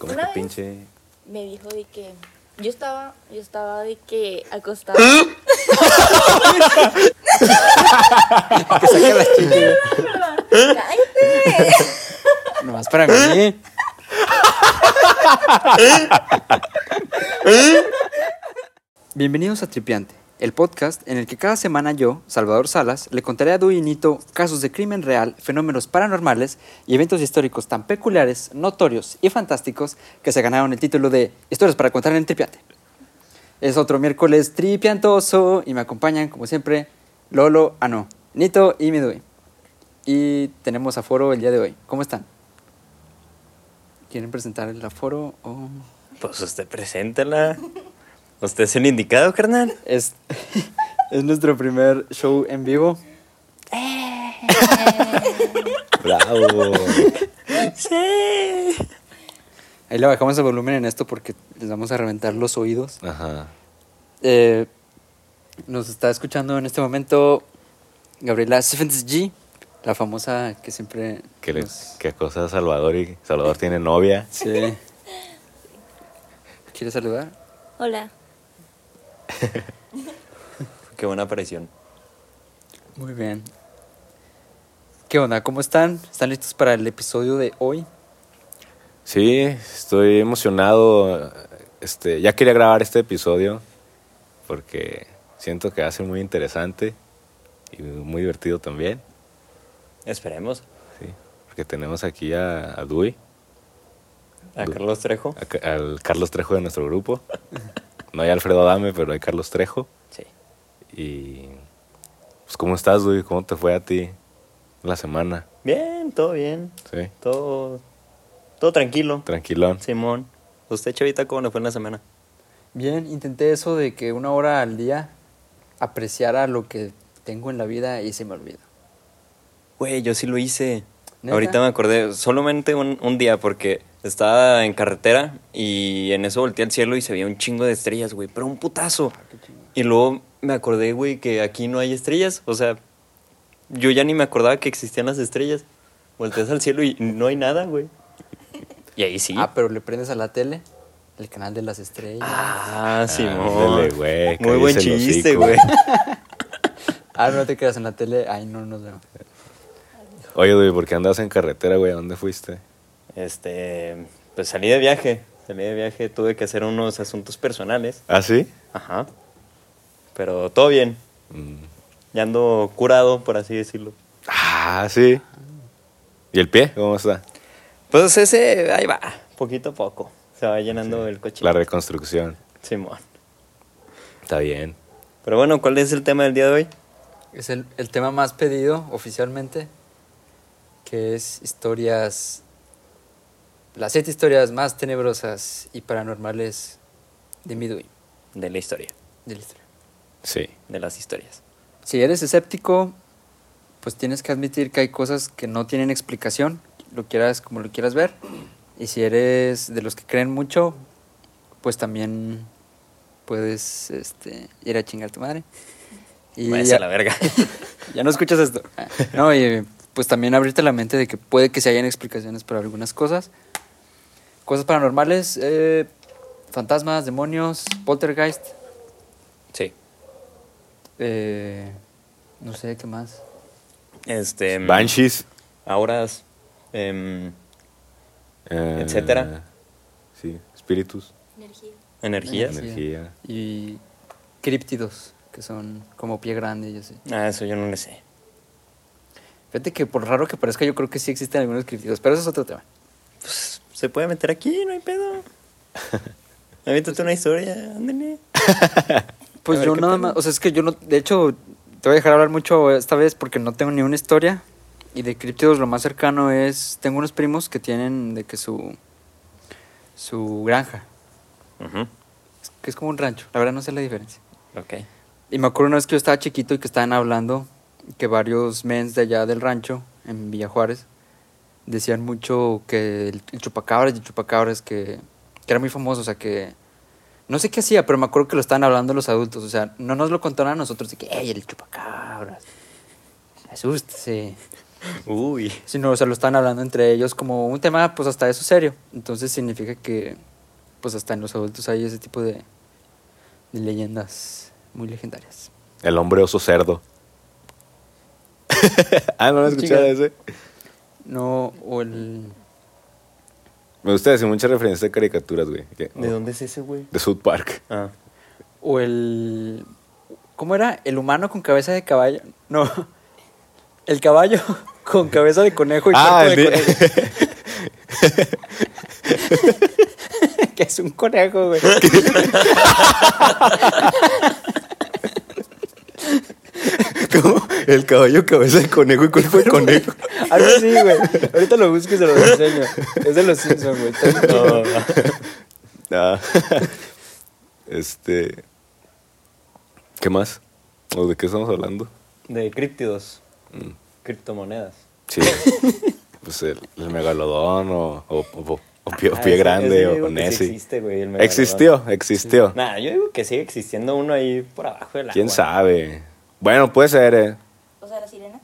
Como Una que vez pinche. Me dijo de que yo estaba, yo estaba de que acostada. Que saque las chichis. ¡Cállate! Nomás para mí. Bienvenidos a Tripiante, el podcast en el que cada semana yo, Salvador Salas, le contaré a Dui y Nito casos de crimen real, fenómenos paranormales y eventos históricos tan peculiares, notorios y fantásticos que se ganaron el título de Historias para contar en Tripiante. Es otro miércoles tripiantoso y me acompañan, como siempre, Lolo, ah no, Nito y Midui. Y tenemos aforo el día de hoy. ¿Cómo están? ¿Quieren presentar el aforo o...? Pues usted preséntala. Usted es el indicado, carnal. Es, es nuestro primer show en vivo. Bravo. Sí. Ahí le bajamos el volumen en esto porque les vamos a reventar los oídos. Ajá. Eh, nos está escuchando en este momento Gabriela Stephens G, la famosa que siempre... ¿Qué, le- nos- qué cosa Salvador y Salvador tiene novia. Sí. ¿Quieres saludar? Hola. Qué buena aparición. Muy bien. ¿Qué onda? ¿Cómo están? ¿Están listos para el episodio de hoy? Sí, estoy emocionado. Este, ya quería grabar este episodio porque siento que va a ser muy interesante y muy divertido también. Esperemos. Sí, porque tenemos aquí a, a Dui, A Carlos Trejo. a al Carlos Trejo de nuestro grupo. No hay Alfredo Adame, pero hay Carlos Trejo. Sí. Y pues ¿cómo estás, Dui? ¿Cómo te fue a ti la semana? Bien, todo bien. Sí, Todo, todo tranquilo. tranquilón. Simón. ¿Usted, Chavita, cómo le fue en la semana? Bien, intenté eso de que una hora al día apreciara lo que tengo en la vida y se me olvida. Güey, yo sí lo hice. ¿Neta? Ahorita me acordé, solamente un, un día porque estaba en carretera y en eso volteé al cielo y se veía un chingo de estrellas, güey, pero un putazo. Y luego me acordé, güey, que aquí no hay estrellas. O sea, yo ya ni me acordaba que existían las estrellas. Volteas al cielo y no hay nada, güey. Y ahí sí. Ah, pero le prendes a la tele el canal de las estrellas. Ah, güey, Muy buen chiste, güey. Ah, no te quedas en la tele. Ay, no nos vemos. Oye, Dui, ¿por qué andas en carretera, güey? ¿A dónde fuiste? Este, pues salí de viaje. Salí de viaje, tuve que hacer unos asuntos personales. ¿Ah, sí? Ajá. Pero todo bien. Mm. Ya ando curado, por así decirlo. Ah, sí. ¿Y el pie? ¿Cómo está? Pues ese, ahí va, poquito a poco. Se va llenando el coche. La reconstrucción. Simón. Está bien. Pero bueno, ¿cuál es el tema del día de hoy? Es el, el tema más pedido oficialmente, que es historias, las siete historias más tenebrosas y paranormales de Midway, De la historia. de la historia. Sí. De las historias. Si eres escéptico, pues tienes que admitir que hay cosas que no tienen explicación, lo quieras como lo quieras ver. Y si eres de los que creen mucho, pues también puedes este, ir a chingar a tu madre. Y Váyase ya, a la verga. ya no escuchas esto. No, y pues también abrirte la mente de que puede que se hayan explicaciones para algunas cosas. Cosas paranormales, eh, fantasmas, demonios, poltergeist, sí. eh, no sé qué más. Este. Banshees. Auras. em, eh, Etcétera. Sí, espíritus. Energía. energías. Sí. Energía. Y críptidos, que son como pie grande y así. Ah, eso yo no le sé. Fíjate que por raro que parezca, yo creo que sí existen algunos críptidos, pero eso es otro tema. Pues se puede meter aquí, no hay pedo. Aviéntate una historia, ándale. Pues yo nada pedo. más, o sea, es que yo no, de hecho, te voy a dejar hablar mucho esta vez porque no tengo ni una historia. Y de críptidos lo más cercano es, tengo unos primos que tienen de que su, su granja, que es como un rancho, la verdad no sé la diferencia. Ok. Y me acuerdo una vez que yo estaba chiquito y que estaban hablando que varios mens de allá del rancho, en Villa Juárez, decían mucho que el, el chupacabras y el chupacabras que, que era muy famoso, o sea que... No sé qué hacía, pero me acuerdo que lo estaban hablando los adultos, o sea, no nos lo contaron a nosotros de que, ¡ey, el chupacabras! Asústese. Uy. sino se lo están hablando entre ellos como un tema, pues hasta eso serio. Entonces significa que, pues hasta en los adultos hay ese tipo de, de leyendas muy legendarias. El hombre oso cerdo. ah, no, no he escuchado ese. No, o el... Me gusta decir muchas referencias de caricaturas, güey. que- ¿De dónde es ese, güey? De South Park. Ah. O el... ¿Cómo era? ¿El humano con cabeza de caballo? No. El caballo con cabeza de conejo y Ah, cuerpo de el conejo. que es un conejo, güey. El caballo cabeza de conejo y cuerpo de conejo. Algo así, güey. Ahorita lo busco y se lo enseño. Es de los Simpsons, güey. Bien No, Ah. este. ¿Qué más? ¿O de qué estamos hablando? de críptidos. Mm. Criptomonedas. Sí. pues el, el megalodón o, o, o- o pie, Ah, pie grande o sí Nessie. existe, güey, el existió, existió. Nah, yo digo que sigue existiendo uno ahí por abajo del agua. ¿Quién sabe? Bueno, puede ser, eh. O sea, las sirenas.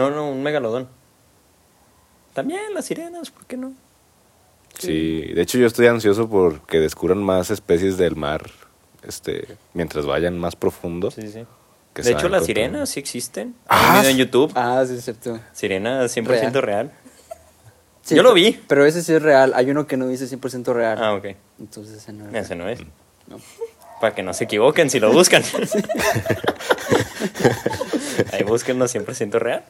No, no, un megalodón. También las sirenas, ¿por qué no? Sí, de hecho yo estoy ansioso por que descubran más especies del mar, este, mientras vayan más profundo. Sí, sí. que de hecho, las sirenas sí existen. Ah, Hay un video en. YouTube. Ah, sí, es cierto. Sirena 100% real. Sí, Yo lo vi. Pero ese sí es real. Hay uno que no dice 100% real. Ah, ok. Entonces ese no es Ese real. no es. No. Para que no se equivoquen si lo buscan. Ahí búsquenlo 100% real.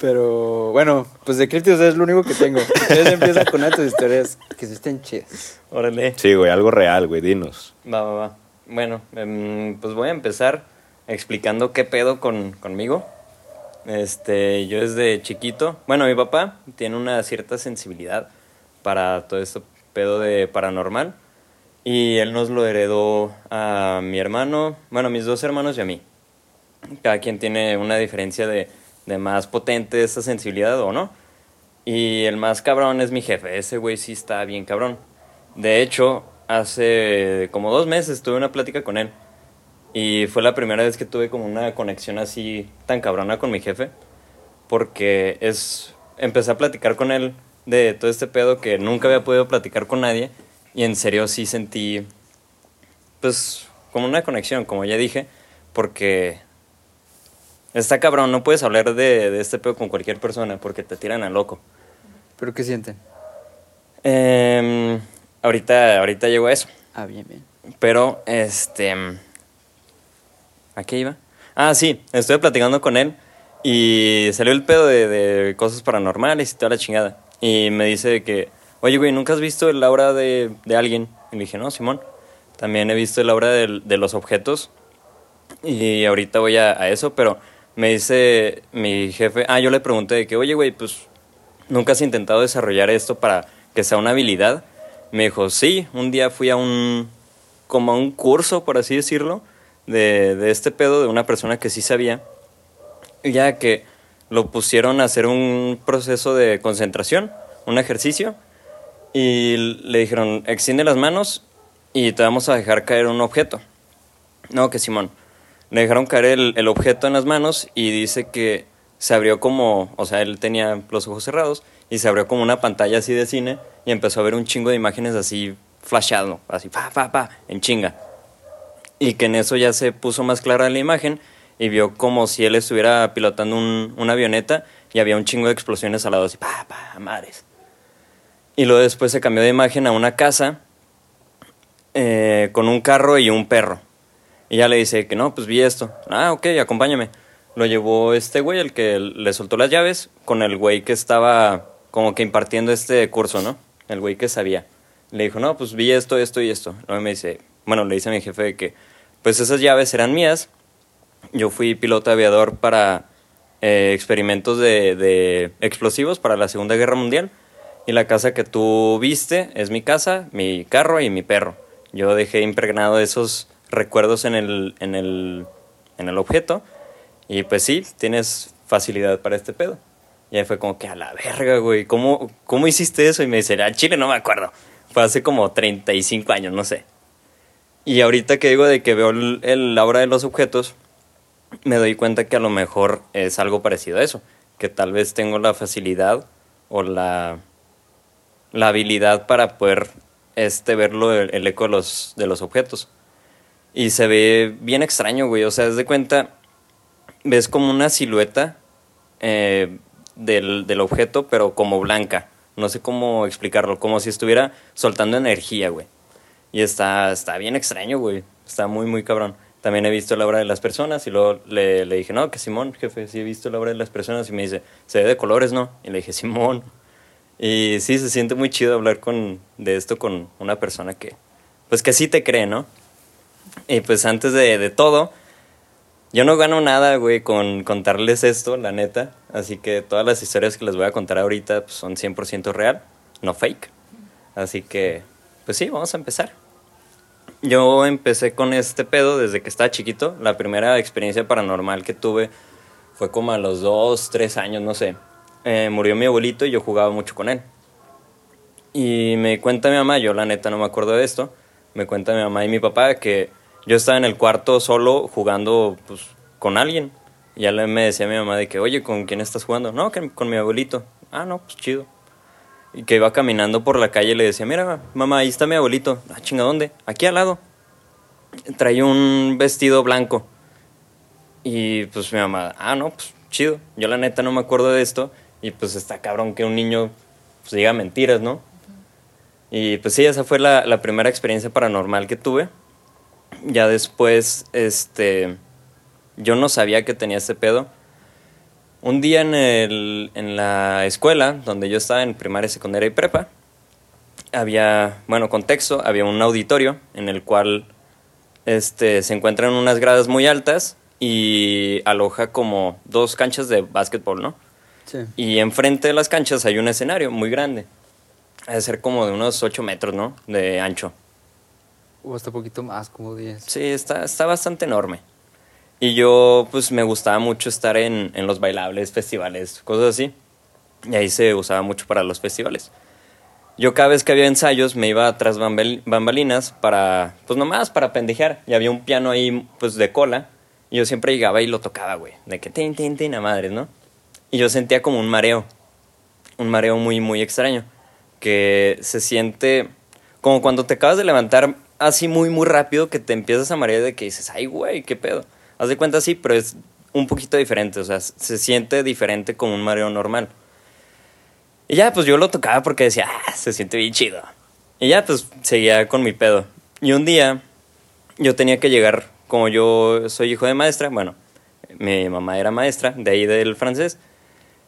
Pero bueno, pues de críptidos es lo único que tengo. Ustedes empiezan con estas historias que sí estén chidas. Órale. Sí, güey, algo real, güey, dinos. Va, va, va. Bueno, em, pues voy a empezar explicando qué pedo con, conmigo. Este, yo desde chiquito, bueno, mi papá tiene una cierta sensibilidad para todo esto pedo de paranormal y él nos lo heredó a mi hermano, bueno, a mis dos hermanos y a mí. Cada quien tiene una diferencia de, de más potente esta sensibilidad o no. Y el más cabrón es mi jefe, ese güey sí está bien cabrón. De hecho, hace como dos meses tuve una plática con él. Y fue la primera vez que tuve como una conexión así tan cabrona con mi jefe. Porque es. Empecé a platicar con él de todo este pedo que nunca había podido platicar con nadie. Y en serio sí sentí. Pues como una conexión, como ya dije. Porque. Está cabrón, no puedes hablar de, de este pedo con cualquier persona porque te tiran a loco. ¿Pero qué sienten? Em, ahorita, ahorita llego a eso. Ah, bien, bien. Pero, este... ¿A qué iba? Ah, sí, estuve platicando con él y salió el pedo de, de cosas paranormales y toda la chingada. Y me dice que, oye, güey, ¿nunca has visto el aura de, de alguien? Y le dije, no, Simón. También he visto el aura del- de, los objetos. Y ahorita voy a, a eso, pero me dice mi jefe, ah, yo le pregunté de que, oye, güey, pues, ¿nunca has intentado desarrollar esto para que sea una habilidad? Me dijo, sí, un día fui a un, como a un curso, por así decirlo, de, de este pedo de una persona que sí sabía, ya que lo pusieron a hacer un proceso de concentración, un ejercicio, y le dijeron, extiende las manos y te vamos a dejar caer un objeto. No, que Simón. Le dejaron caer el, el objeto en las manos y dice que se abrió como, o sea, él tenía los ojos cerrados y se abrió como una pantalla así de cine y empezó a ver un chingo de imágenes así flashado, así pa, pa, pa, en chinga. Y que en eso ya se puso más clara la imagen y vio como si él estuviera pilotando un- una avioneta y había un chingo de explosiones al lado, así pa, pa, madres. Y luego después se cambió de imagen a una casa eh, con un carro y un perro. Y ya le dice que no, pues vi esto. Ah, ok, acompáñame. Lo llevó este güey, el que le soltó las llaves, con el güey que estaba como que impartiendo este curso, ¿no? El güey que sabía. Le dijo, no, pues vi esto, esto y esto. Luego me dice, bueno, le dice a mi jefe que, pues esas llaves eran mías. Yo fui piloto aviador para eh, experimentos de, de explosivos para la Segunda Guerra Mundial. Y la casa que tú viste es mi casa, mi carro y mi perro. Yo dejé impregnado esos recuerdos en el, en el, en el objeto. Y pues sí, tienes facilidad para este pedo. Y ahí fue como que a la verga, güey. ¿Cómo, ¿Cómo hiciste eso? Y me dice, al chile no me acuerdo. Fue hace como 35 años, no sé. Y ahorita que digo de que veo el, el aura de los objetos, me doy cuenta que a lo mejor es algo parecido a eso. que tal vez tengo la facilidad o la, la habilidad para poder este, verlo el, el eco de los, de los objetos. Y se ve bien extraño, güey. O sea, es de cuenta, ves como una silueta eh, del, del objeto, pero como blanca. No sé cómo explicarlo, como si estuviera soltando energía, güey. Y está, está bien extraño, güey. Está muy, muy cabrón. También he visto la obra de las personas y luego le, le dije, no, que Simón, jefe, sí he visto la obra de las personas. Y me dice, se ve de colores, ¿no? Y le dije, Simón. Y sí, se siente muy chido hablar con, de esto con una persona que, pues que sí te cree, ¿no? Y pues antes de, de todo, yo no gano nada, güey, con contarles esto, la neta. Así que todas las historias que les voy a contar ahorita pues, son 100% real, no fake. Así que, pues sí, vamos a empezar. Yo empecé con este pedo desde que estaba chiquito. La primera experiencia paranormal que tuve fue como a los dos, tres años, no sé. Eh, murió mi abuelito y yo jugaba mucho con él. Y me cuenta mi mamá, yo la neta no me acuerdo de esto, me cuenta mi mamá y mi papá que yo estaba en el cuarto solo jugando pues, con alguien. Y ya me decía mi mamá de que, oye, ¿con quién estás jugando? No, con mi abuelito. Ah, no, pues chido. Y que iba caminando por la calle y le decía, mira, mamá, ahí está mi abuelito. Ah, chinga, ¿dónde? Aquí al lado. Traía un vestido blanco. Y pues mi mamá, ah, no, pues chido. Yo la neta no me acuerdo de esto. Y pues está cabrón que un niño pues, diga mentiras, ¿no? Y pues sí, esa fue la primera experiencia paranormal que tuve. Ya después, este, yo no sabía que tenía este pedo. Un día en, el, en la escuela, donde yo estaba en primaria, secundaria y prepa, había, bueno, contexto, había un auditorio en el cual este, se encuentran unas gradas muy altas y aloja como dos canchas de básquetbol, ¿no? Sí. Y enfrente de las canchas hay un escenario muy grande. Ha de ser como de unos 8 metros, ¿no? De ancho. O hasta poquito más, como 10. Sí, está, está bastante enorme. Y yo, pues, me gustaba mucho estar en, en los bailables, festivales, cosas así. Y ahí se usaba mucho para los festivales. Yo cada vez que había ensayos me iba tras bambalinas para, pues nomás para pendejear. Y había un piano ahí, pues, de cola. Y yo siempre llegaba y lo tocaba, güey. De que tin, tin, tin, a madres, ¿no? Y yo sentía como un mareo. Un mareo muy, muy extraño. Que se siente como cuando te acabas de levantar así muy, muy rápido que te empiezas a marear de que dices, ay, güey, qué pedo. Haz de cuenta sí, pero es un poquito diferente. O sea, se siente diferente como un mareo normal. Y ya, pues yo lo tocaba porque decía, ah, se siente bien chido. Y ya, pues seguía con mi pedo. Y un día yo tenía que llegar, como yo soy hijo de maestra, bueno, mi mamá era maestra, de ahí del francés,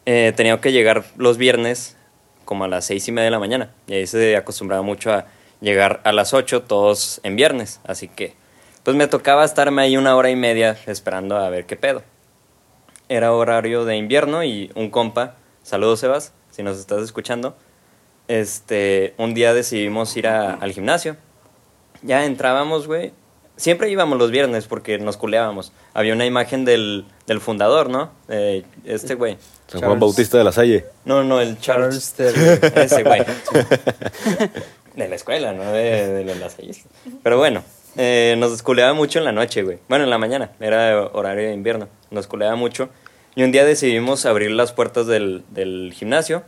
eh, tenía que llegar los viernes como a las seis y media de la mañana. Y ahí se acostumbraba mucho a llegar a las ocho todos en viernes. Así que, pues me tocaba estarme ahí una hora y media esperando a ver qué pedo. Era horario de invierno y un compa, saludos Sebas, si nos estás escuchando, este, un día decidimos ir a- al gimnasio. Ya entrábamos, güey. Siempre íbamos los viernes porque nos culeábamos. Había una imagen del, del fundador, ¿no? Eh, este güey. San. Juan Bautista de la Salle. No, no, el Charles. Ese güey. De la escuela, no de, de las calles. Pero bueno, eh, nos desculeaba mucho en la noche, güey. Bueno, en la mañana, era horario de invierno. Nos culeaba mucho. Y un día decidimos abrir las puertas del, del gimnasio.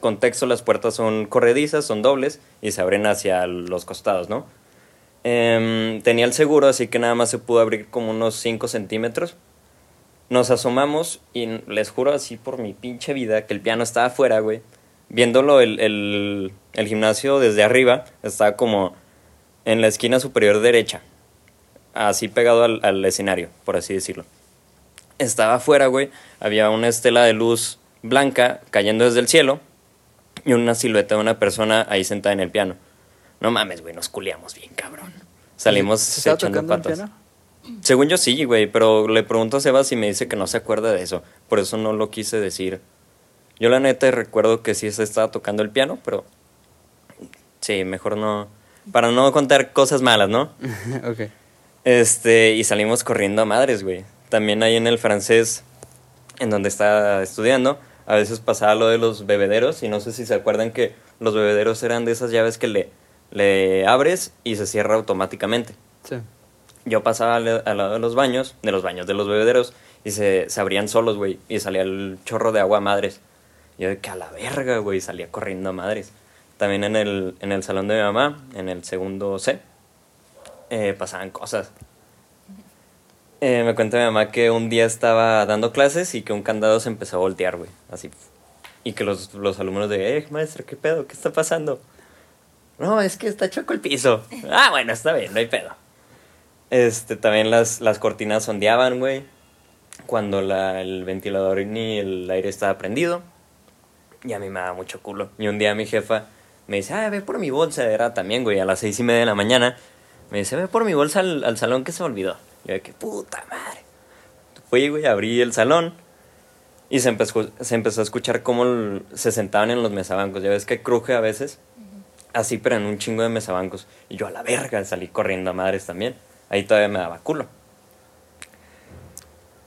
Contexto, las puertas son corredizas, son dobles y se abren hacia los costados, ¿no? Em, tenía el seguro, así que nada más se pudo abrir como unos 5 centímetros. Nos asomamos y les juro así por mi pinche vida que el piano estaba afuera, güey. Viéndolo el, el, el gimnasio desde arriba, estaba como en la esquina superior derecha. Así pegado al, al escenario, por así decirlo. Estaba afuera, güey. Había una estela de luz blanca cayendo desde el cielo y una silueta de una persona ahí sentada en el piano. No mames, güey, nos culiamos bien, cabrón. Salimos ¿Se echando patas. piano? Según yo sí, güey, pero le pregunto a Sebas y me dice que no se acuerda de eso. Por eso no lo quise decir. Yo la neta recuerdo que sí se estaba tocando el piano, pero sí, mejor no. Para no contar cosas malas, ¿no? ok. Este, y salimos corriendo a madres, güey. También ahí en el francés, en donde estaba estudiando, a veces pasaba lo de los bebederos, y no sé si se acuerdan que los bebederos eran de esas llaves que le, le abres y se cierra automáticamente Sí. yo pasaba al, al lado de los baños, de los baños, de los bebederos, y se, se abrían solos, güey, y salía el chorro de agua a madres. Yo de que a la verga, güey, salía corriendo a madres. También en el, en el salón de mi mamá, en el segundo C, eh, pasaban cosas. Eh, me cuenta mi mamá que un día estaba dando clases y que un candado se empezó a voltear, güey, así. Y que los, los alumnos de, eh, maestra, ¿qué pedo? ¿Qué está pasando? No, es que está choco el piso. Ah, bueno, está bien, no hay pedo. Este, también las, las cortinas ondeaban, güey. Cuando la, el ventilador ni el aire estaba prendido. Y a mí me daba mucho culo. Y un día mi jefa me dice, ah, ve por mi bolsa. Era también, güey, a las seis y media de la mañana. Me dice, ve por mi bolsa al, al salón que se me olvidó. Y yo de que, puta madre. Fui, güey, abrí el salón. Y se empezó, se empezó a escuchar cómo el- se sentaban en los mesabancos. Ya ves que cruje a veces. Así, pero en un chingo de mesabancos. Y yo a la verga salí corriendo a madres también. Ahí todavía me daba culo.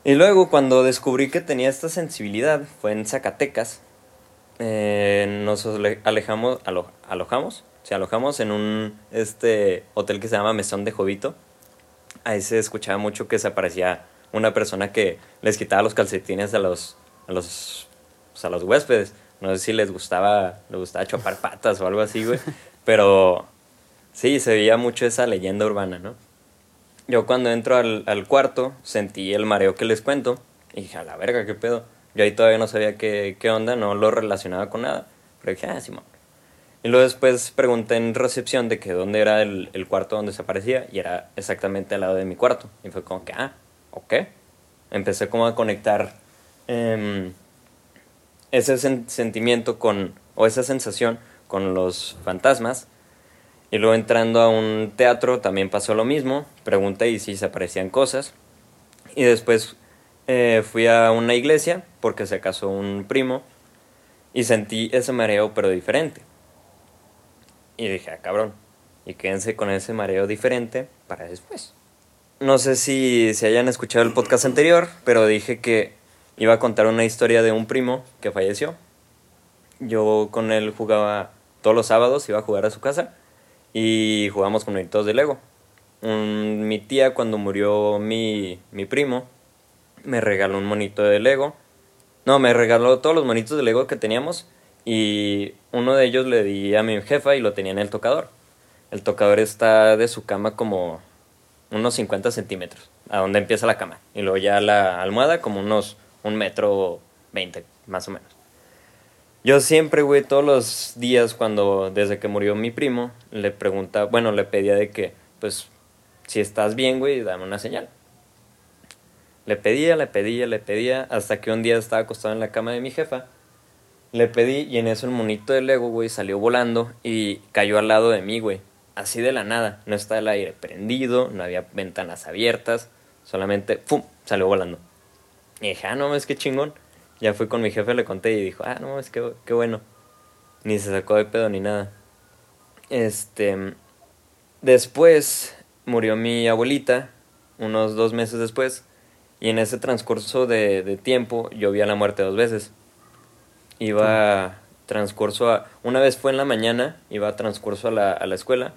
Y luego cuando descubrí que tenía esta sensibilidad fue en Zacatecas. Eh, nos ale- alejamos, alo- alojamos, se alojamos en un este hotel que se llama Mesón de Jovito. Ahí se escuchaba mucho que se aparecía una persona que les quitaba los calcetines a los a los pues, a los huéspedes. No sé si les gustaba les gustaba chopar patas o algo así, güey, pero sí se veía mucho esa leyenda urbana, ¿no? Yo cuando entro al, al cuarto sentí el mareo que les cuento y dije, a la verga, qué pedo. Yo ahí todavía no sabía qué, qué onda, no lo relacionaba con nada. Pero dije, ah, Simón. Y luego después pregunté en recepción de que dónde era el, el cuarto donde se aparecía y era exactamente al lado de mi cuarto. Y fue como que, ah, ok. Empecé como a conectar em, ese sen- sentimiento con, o esa sensación con los fantasmas. Y luego entrando a un teatro también pasó lo mismo. Pregunté y si se aparecían cosas. Y después eh, fui a una iglesia porque se casó un primo. Y sentí ese mareo pero diferente. Y dije, ah, cabrón. Y quédense con ese mareo diferente para después. No sé si, si hayan escuchado el podcast anterior, pero dije que iba a contar una historia de un primo que falleció. Yo con él jugaba todos los sábados, iba a jugar a su casa y jugamos con monitos de Lego. Mi tía, cuando murió mi, mi primo, me regaló un monito de Lego. No, me regaló todos los monitos de Lego que teníamos y uno de ellos le di a mi jefa y lo tenía en el tocador. El tocador está de su cama como unos 50 centímetros, a donde empieza la cama. Y luego ya la almohada como unos un metro 20, más o menos. Yo siempre, güey, todos los días cuando, desde que murió mi primo, le preguntaba, bueno, le pedía de que, pues, si estás bien, güey, dame una señal. Le pedía, le pedía, le pedía, hasta que un día estaba acostado en la cama de mi jefa. Le pedí y en eso el monito de Lego, güey, salió volando y cayó al lado de mí, güey. Así de la nada. No estaba el aire prendido, no había ventanas abiertas, solamente, ¡pum!, salió volando. Y dije, ah, no, es que chingón. Ya fui con mi jefe, le conté y dijo, ah, no, es que qué bueno. Ni se sacó de pedo ni nada. Este. Después murió mi abuelita, unos dos meses después. Y en ese transcurso de, de tiempo yo vi a la muerte dos veces. Iba transcurso a... Una vez fue en la mañana, iba a transcurso a la, a la escuela.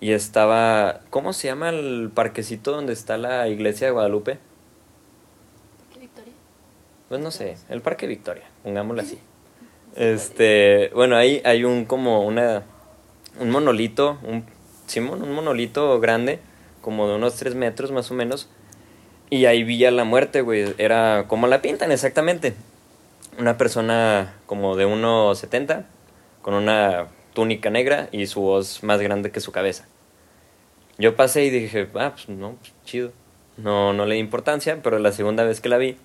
Y estaba... ¿Cómo se llama el parquecito donde está la iglesia de Guadalupe? ¿Qué Victoria? Pues no sé, el Parque Victoria, pongámoslo así. Este, bueno, ahí hay un como una un monolito, un un monolito grande, como de unos 3 metros más o menos. Y ahí vi a la muerte, güey. Era como la pintan exactamente. Una persona como de 1,70, con una túnica negra y su voz más grande que su cabeza. Yo pasé y dije, ah, pues no, pues, chido. No, no le di importancia, pero la segunda vez que la vi,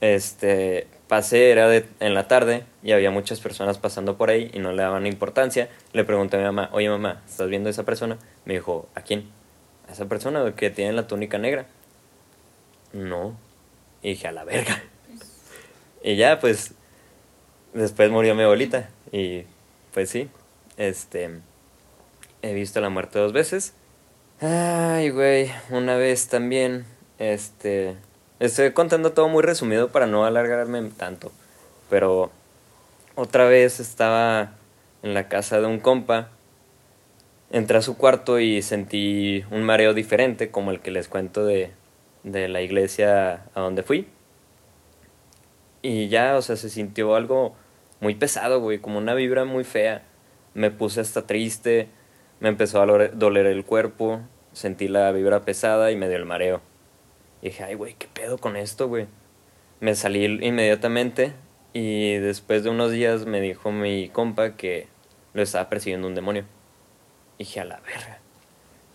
este, pasé, era en la tarde y había muchas personas pasando por ahí y no le daban importancia. Le pregunté a mi mamá, oye mamá, ¿estás viendo a esa persona? Me dijo, ¿a quién? A esa persona que tiene la túnica negra. No. Y dije, a la verga. Y ya, pues, después murió mi abuelita. Y, pues sí, este, he visto la muerte dos veces. Ay, güey, una vez también, este, estoy contando todo muy resumido para no alargarme tanto, pero otra vez estaba en la casa de un compa, entré a su cuarto y sentí un mareo diferente, como el que les cuento de, de la iglesia a donde fui. Y ya, o sea, se sintió algo muy pesado, güey, como una vibra muy fea. Me puse hasta triste, me empezó a doler- el cuerpo, sentí la vibra pesada y me dio el mareo. Y dije, ay, güey, ¿qué pedo con esto, güey? Me salí inmediatamente y después de unos días me dijo mi compa que lo estaba persiguiendo un demonio. Y dije, a la verga.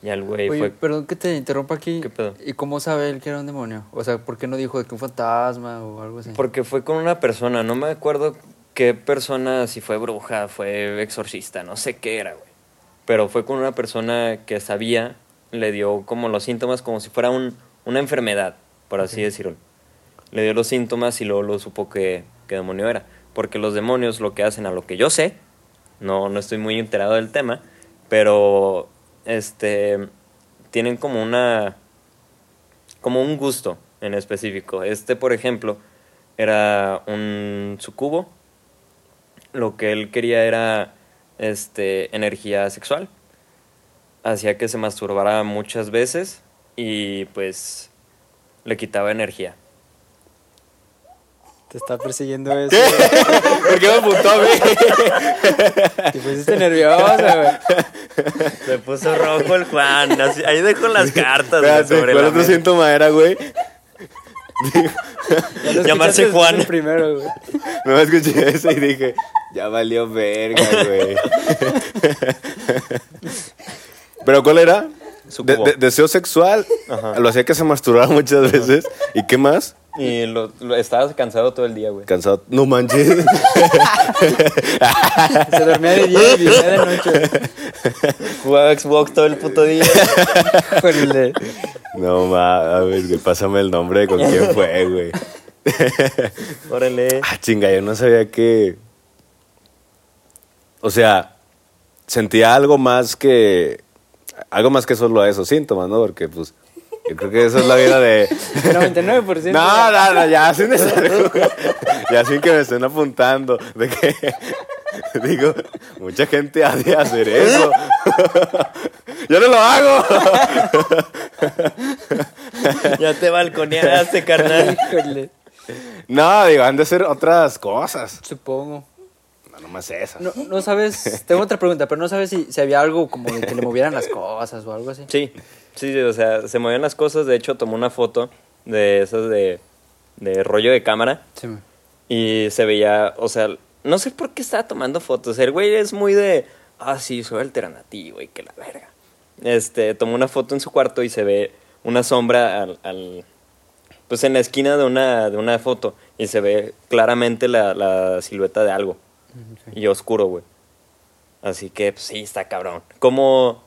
Y al güey Oye, fue... perdón que te interrumpa aquí. ¿Qué pedo? ¿Y cómo sabe él que era un demonio? O sea, ¿por qué no dijo de que un fantasma o algo así? Porque fue con una persona, no me acuerdo qué persona, si fue bruja, fue exorcista, no sé qué era, güey. Pero fue con una persona que sabía, le dio como los síntomas como si fuera un, una enfermedad, por así decirlo. Le dio los síntomas y luego lo supo que, que demonio era. Porque los demonios lo que hacen, a lo que yo sé, no, no estoy muy enterado del tema, pero este tienen como una como un gusto en específico. Este, por ejemplo, era un sucubo. Lo que él quería era este energía sexual. Hacía que se masturbara muchas veces y pues le quitaba energía. Te está persiguiendo eso. ¿Por qué me apuntó a mí? Te pusiste nerviosa, güey. Se puso rojo el Juan. así- ahí dejo las cartas güey, sobre ¿cuál la otro mesa. síntoma era, güey? Llamarse Juan. Primero, güey. No me escuché eso y dije, ya valió verga, güey. ¿Pero cuál era? De- de- deseo sexual. Ajá. Lo hacía que se masturbara muchas veces. ¿Y qué más? Y lo, lo- estaba cansado todo el día, güey. Cansado. No manches. Se dormía de día y vivía de noche. Jugaba Xbox todo el puto día. No mames, güey. Pásame el nombre de con quién fue, güey. Órale. Ah, chinga, yo no sabía que. O sea, sentía algo más que. Algo más que solo esos síntomas, ¿no? Porque, pues. Yo creo que eso es la vida de. 99%. No, no, no, ya sin estar- Ya sin que me estén apuntando. De que. Digo, mucha gente ha de hacer eso. Yo no lo hago. Ya te balconeaste, carnal. No, digo, han de ser otras cosas. Supongo. No, nomás esas. No, no sabes, tengo otra pregunta, pero no sabes si, si había algo como de que le movieran las cosas o algo así. Sí, sí, sí, o sea, se movían las cosas. De hecho, tomó una foto de esas de, de rollo de cámara Sí, man. y se veía, o sea, no sé por qué estaba tomando fotos. El güey es muy de, ah, sí, soy alternativo y que la verga. Este, tomó una foto en su cuarto y se ve una sombra al, al- pues en la esquina de una, de una foto y se ve claramente la, la silueta de algo. Y oscuro, güey. Así que, pues sí, está cabrón. Como.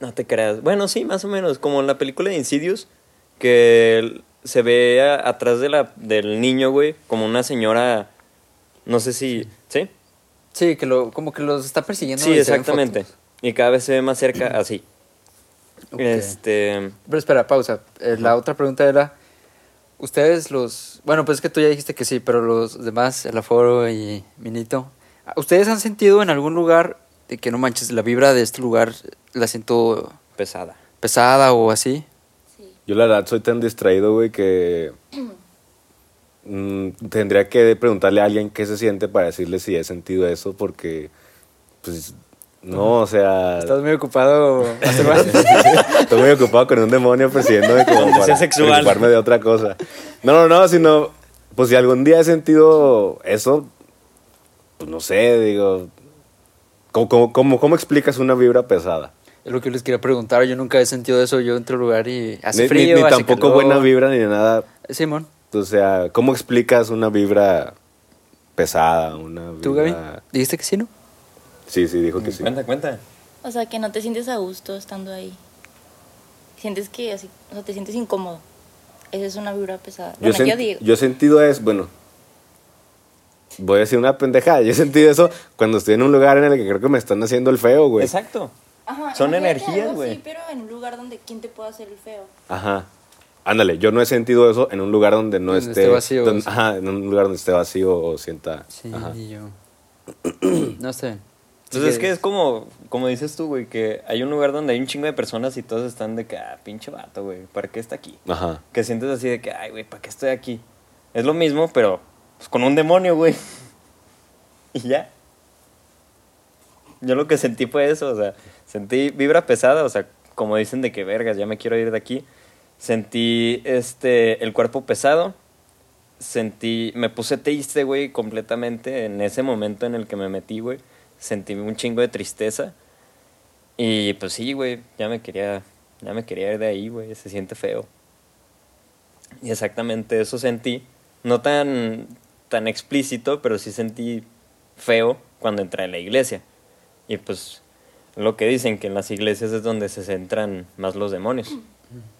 No te creas. Bueno, sí, más o menos. Como en la película de Insidious, que se ve a- atrás de la, del niño, güey, como una señora. No sé si. ¿Sí? Sí, que lo, como que los está persiguiendo. Sí, exactamente. Y cada vez se ve más cerca, así. Este. Pero espera, pausa. Eh, la otra pregunta era, ustedes los... Bueno, pues es que tú ya dijiste que sí, pero los demás, el aforo y Minito, ¿ustedes han sentido en algún lugar de que no manches, la vibra de este lugar la siento Pesada. pesada o así? Sí. Yo la verdad soy tan distraído, güey, que mm, tendría que preguntarle a alguien qué se siente para decirle si he sentido eso, porque, pues, no, o sea, Estás muy ocupado. estoy muy ocupado con un demonio persiguiéndome como para sexual. preocuparme de otra cosa. No, no, no, sino, pues si algún día he sentido eso, pues no sé, digo, ¿cómo, cómo, cómo, cómo explicas una vibra pesada? es lo que les quería preguntar. Yo nunca he sentido eso. Yo entro al lugar y hace Ni, frío, ni- ni hace tampoco calor. buena vibra ni nada. Simón, O sea, ¿cómo explicas una vibra pesada? Una vibra... ¿tú, Gaby? ¿Dijiste que sí, no? Sí, sí, dijo que sí. Cuenta, cuenta. O sea, que no te sientes a gusto estando ahí. Sientes que así, o sea, te sientes incómodo. Esa es una vibra pesada. Yo, Bueno, yo, digo. yo he sentido eso, bueno, voy a decir una pendejada. Yo he sentido eso cuando estoy en un lugar en el que creo que me están haciendo el feo, güey. Exacto. Ajá, son energías, güey. pero en un lugar donde quién te puede hacer el feo. Ajá. Ándale, yo no he sentido eso en un lugar donde no Donde esté, esté vacío, donde- sí. ajá, en un lugar donde esté vacío o sienta. Sí, ajá. y yo. no sé. Entonces es que es como, como dices tú, güey, que hay un lugar donde hay un chingo de personas y todos están de que, ah, pinche vato, güey, ¿para qué está aquí? Ajá. Que sientes así de que, ay, güey, ¿para qué estoy aquí? Es lo mismo, pero pues, con un demonio, güey. Y ya. Yo lo que sentí fue eso, o sea, sentí vibra pesada, o sea, como dicen de que vergas, ya me quiero ir de aquí. Sentí este el cuerpo pesado. Sentí me puse triste, güey, completamente en ese momento en el que me metí, güey. Sentí un chingo de tristeza. Y pues sí, güey, ya me quería ya me quería ir de ahí, güey, se siente feo. Y exactamente eso sentí, no tan tan explícito, pero sí sentí feo cuando entré a la iglesia. Y pues lo que dicen que en las iglesias es donde se centran más los demonios,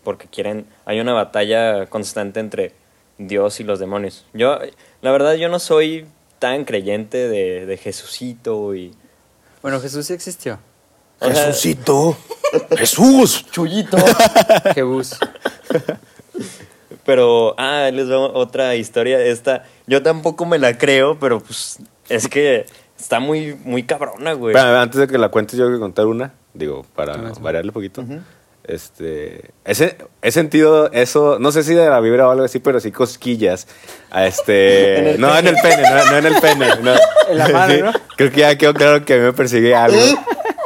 porque quieren, hay una batalla constante entre Dios y los demonios. Yo, la verdad, yo no soy tan creyente de, de Jesucito y... Bueno, Jesús sí existió. Jesucito. Jesús. Chuyito. Jesús. Pero, ah, les doy otra historia. Esta, yo tampoco me la creo, pero pues es que está muy, muy cabrona, güey. Antes de que la cuentes, yo voy a contar una. Digo, para variarle un poquito. Este. Ese, he sentido eso, no sé si de la vibra o algo así, pero sí cosquillas. A este. En el no en el pene, no, no en el pene. No. En la mano, Sí, ¿no? Creo que ya quedó claro que a mí me persigue algo.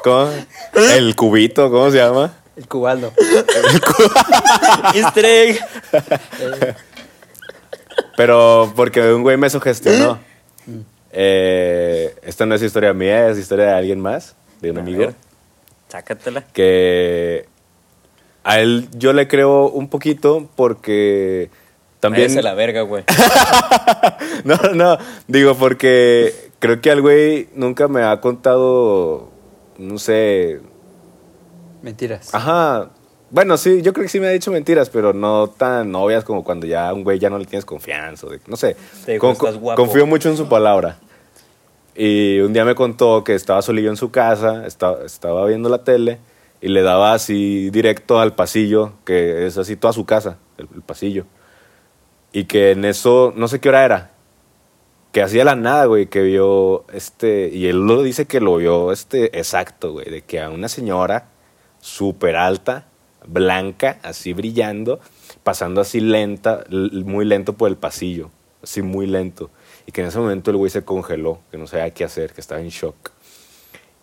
¿Cómo? El cubito, ¿cómo se llama? El cubaldo. Easter egg. Pero porque un güey me sugestionó. Eh, esta no es historia mía, es historia de alguien más, de un amigo. Sácatela. Que a él yo le creo un poquito porque también... Váyase la verga, güey. No, no, digo porque creo que al güey nunca me ha contado, no sé, Mentiras. Ajá. Bueno, sí, yo creo que sí me ha dicho mentiras, pero no tan obvias como cuando ya a un güey ya no le tienes confianza. o de- no sé. Te dijo, Con- "Estás guapo". Confío mucho en su palabra. Y un día me contó que estaba solillo en su casa, estaba, estaba viendo la tele y le daba así directo al pasillo, que es así toda su casa, el, pasillo. Y que en eso, no sé qué hora era, que hacía la nada, güey, que vio este, y él lo dice que lo vio este exacto, güey, de que a una señora súper alta, blanca, así brillando, pasando así lenta, muy lento por el pasillo, así muy lento. Y que en ese momento el güey se congeló, que no sabía qué hacer, que estaba en shock.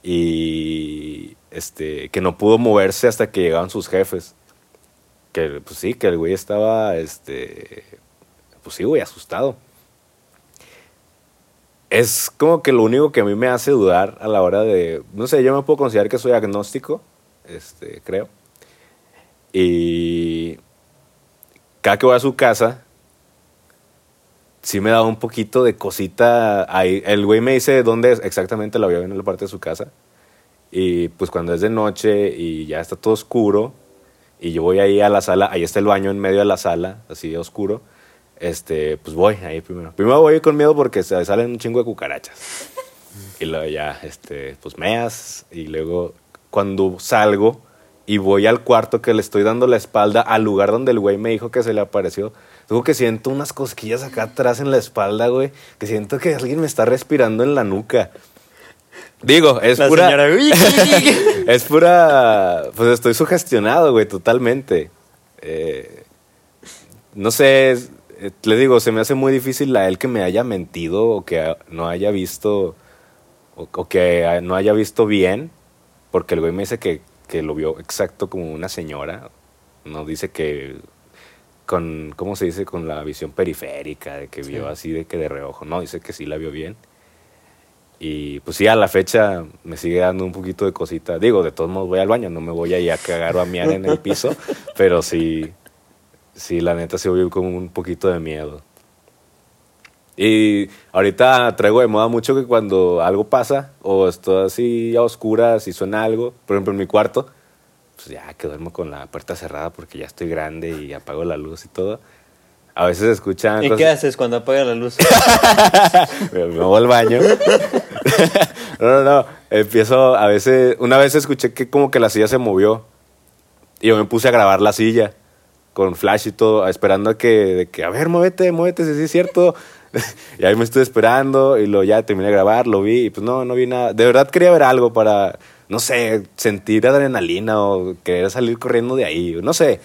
Y este, que no pudo moverse hasta que llegaban sus jefes. Que pues sí, que el güey estaba, este, pues sí, güey, asustado. Es como que lo único que a mí me hace dudar a la hora de, no sé, yo me puedo considerar que soy agnóstico, este, creo. Y cada que voy a su casa, sí me da un poquito de cosita ahí. El güey me dice dónde exactamente la vio en la parte de su casa. Y pues cuando es de noche y ya está todo oscuro, y yo voy ahí a la sala, ahí está el baño en medio de la sala, así de oscuro, este, pues voy ahí primero. Primero voy con miedo porque salen un chingo de cucarachas. Y luego ya, este, pues meas. Y luego cuando salgo y voy al cuarto que le estoy dando la espalda al lugar donde el güey me dijo que se le apareció, digo que siento unas cosquillas acá atrás en la espalda, güey. Que siento que alguien me está respirando en la nuca. Digo, es La pura. señora. es pura. Pues estoy sugestionado, güey, totalmente. Eh, no sé, eh, le digo, se me hace muy difícil a él que me haya mentido o que no haya visto. O, o que no haya visto bien, porque el güey me dice que, que lo vio exacto como una señora. No dice que. Con, ¿cómo se dice? Con la visión periférica, de que vio así de que de reojo. No, dice que sí la vio bien. Y pues sí, a la fecha me sigue dando un poquito de cosita. Digo, de todos modos voy al baño, no me voy ahí a cagar o a miar en el piso, pero sí, sí, la neta sí voy con un poquito de miedo. Y ahorita traigo de moda mucho que cuando algo pasa o estoy así a oscuras y suena algo, por ejemplo en mi cuarto, pues ya que duermo con la puerta cerrada porque ya estoy grande y apago la luz y todo. A veces escuchan ¿Y cosas- qué haces cuando apaga la luz? me, me voy al baño. no, no, no. Empiezo, a veces, una vez escuché que como que la silla se movió. Y yo me puse a grabar la silla con flash y todo, esperando a que, a ver, muévete, muévete, si es cierto. y ahí me estuve esperando y lo ya terminé de grabar, lo vi y pues no, no vi nada. De verdad quería ver algo para, no sé, sentir adrenalina o querer salir corriendo de ahí, no sé.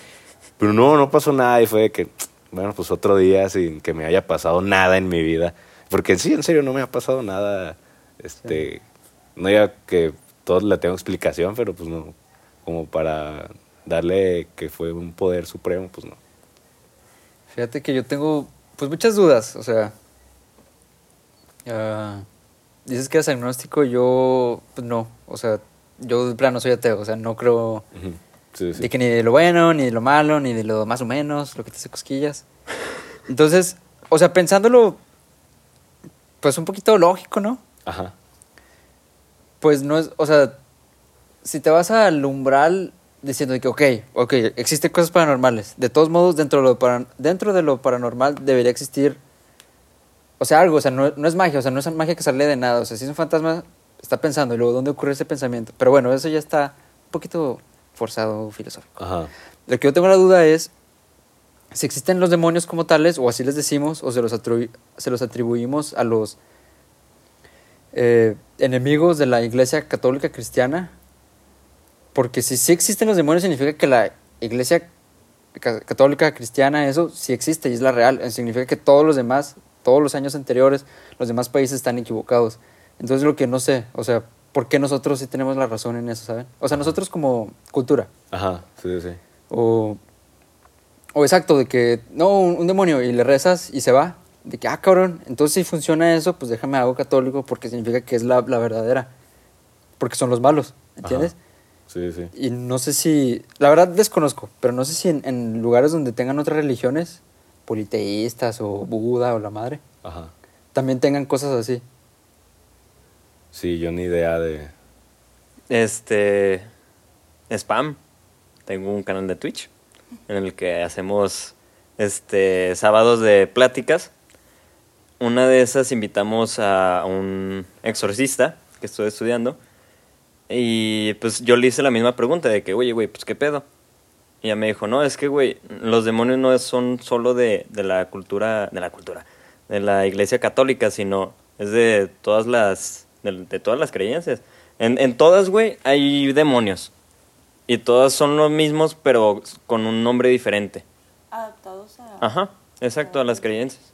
Pero no, no pasó nada y fue que, bueno, pues otro día sin que me haya pasado nada en mi vida. Porque sí, en serio, no me ha pasado nada. Este, no ya que todo le tengo explicación, pero pues no, como para darle que fue un poder supremo, pues no. Fíjate que yo tengo pues muchas dudas, o sea, ah, dices que eres agnóstico, yo pues no, o sea, yo de plano soy ateo, o sea, no creo Ujú. Sí, sí. de que ni de lo bueno, ni de lo malo, ni de lo más o menos, lo que te hace cosquillas. Entonces, o sea, pensándolo, pues un poquito lógico, ¿no? Ajá. Pues no es, o sea, si te vas al umbral diciendo que, ok, ok, existen cosas paranormales. De todos modos, dentro de lo, para- dentro de lo paranormal debería existir, o sea, algo, o sea, no, no es magia, o sea, no es magia que sale de nada. O sea, si es un fantasma, está pensando, y luego, ¿dónde ocurre ese pensamiento? Pero bueno, eso ya está un poquito forzado filosófico. Ajá. Lo que yo tengo la duda es si existen los demonios como tales, o así les decimos, o se los, atribu- se los atribuimos a los eh, enemigos de la iglesia católica cristiana. Porque si sí existen los demonios, significa que la iglesia ca- católica cristiana, eso sí existe y es la real. Eh, Significa que todos los demás, todos los años anteriores, los demás países están equivocados. Entonces lo que no sé, o sea, ¿por qué nosotros sí tenemos la razón en eso, saben? O sea, nosotros como cultura. Ajá. Sí, sí. O, o exacto, de que, no, un, un demonio y le rezas y se va. De que, ah, cabrón, entonces si funciona eso, pues déjame hago católico porque significa que es la, la verdadera. Porque son los malos, ¿entiendes? Ajá. Sí, sí. Y no sé si, la verdad desconozco, pero no sé si en, en lugares donde tengan otras religiones, politeístas o Buda o la madre, Ajá. también tengan cosas así. Sí, yo ni idea de... Este. Spam. Tengo un canal de Twitch en el que hacemos este sábados de pláticas. Una de esas invitamos a un exorcista que estoy estudiando. Y pues yo le hice la misma pregunta de que, oye, güey, pues qué pedo. Y ella me dijo, no, es que, güey, los demonios no son solo de, de la cultura, de la cultura, de la iglesia católica, sino es de todas las, de, de todas las creencias. En, en todas, güey, hay demonios. Y todas son los mismos, pero con un nombre diferente. Adaptados a... Ajá, exacto, a las creencias.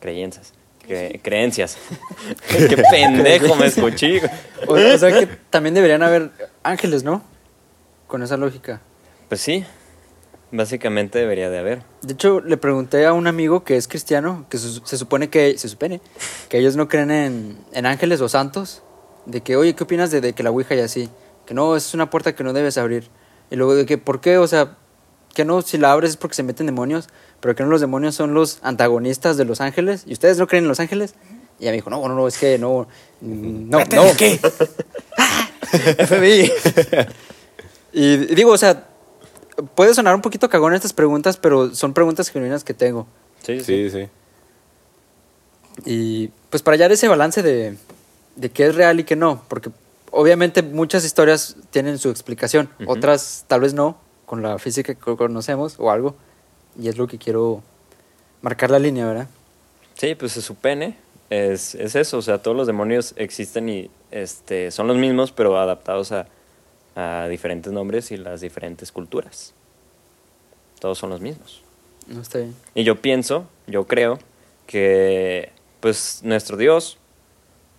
Creencias. Cre- creencias. Qué pendejo me escuché. O, o sea que también deberían haber ángeles, ¿no? Con esa lógica. Pues sí, básicamente debería de haber. De hecho, le pregunté a un amigo que es cristiano, que se, se supone que, se supone, que ellos no creen en, en ángeles o santos, de que, oye, ¿qué opinas de, de que la Ouija y así? Que no, es una puerta que no debes abrir. Y luego de que, ¿por qué? O sea, que no, si la abres es porque se meten demonios, pero que no los demonios son los antagonistas de los ángeles, y ustedes no creen en los ángeles. Y ella me dijo, no, no, no, es que no, no, no, ¿qué? FBI. y digo, o sea, puede sonar un poquito cagón estas preguntas, pero son preguntas genuinas que tengo. Sí, sí. Sí, sí. Y pues para hallar ese balance de, de qué es real y qué no, porque obviamente muchas historias tienen su explicación, otras tal vez no, con la física que conocemos o algo, y es lo que quiero marcar la línea, ¿verdad? Sí, pues su pene es, es eso, o sea, todos los demonios existen y este, son los mismos, pero adaptados a, a diferentes nombres y las diferentes culturas. Todos son los mismos. No está bien. Y yo pienso, yo creo, que pues nuestro Dios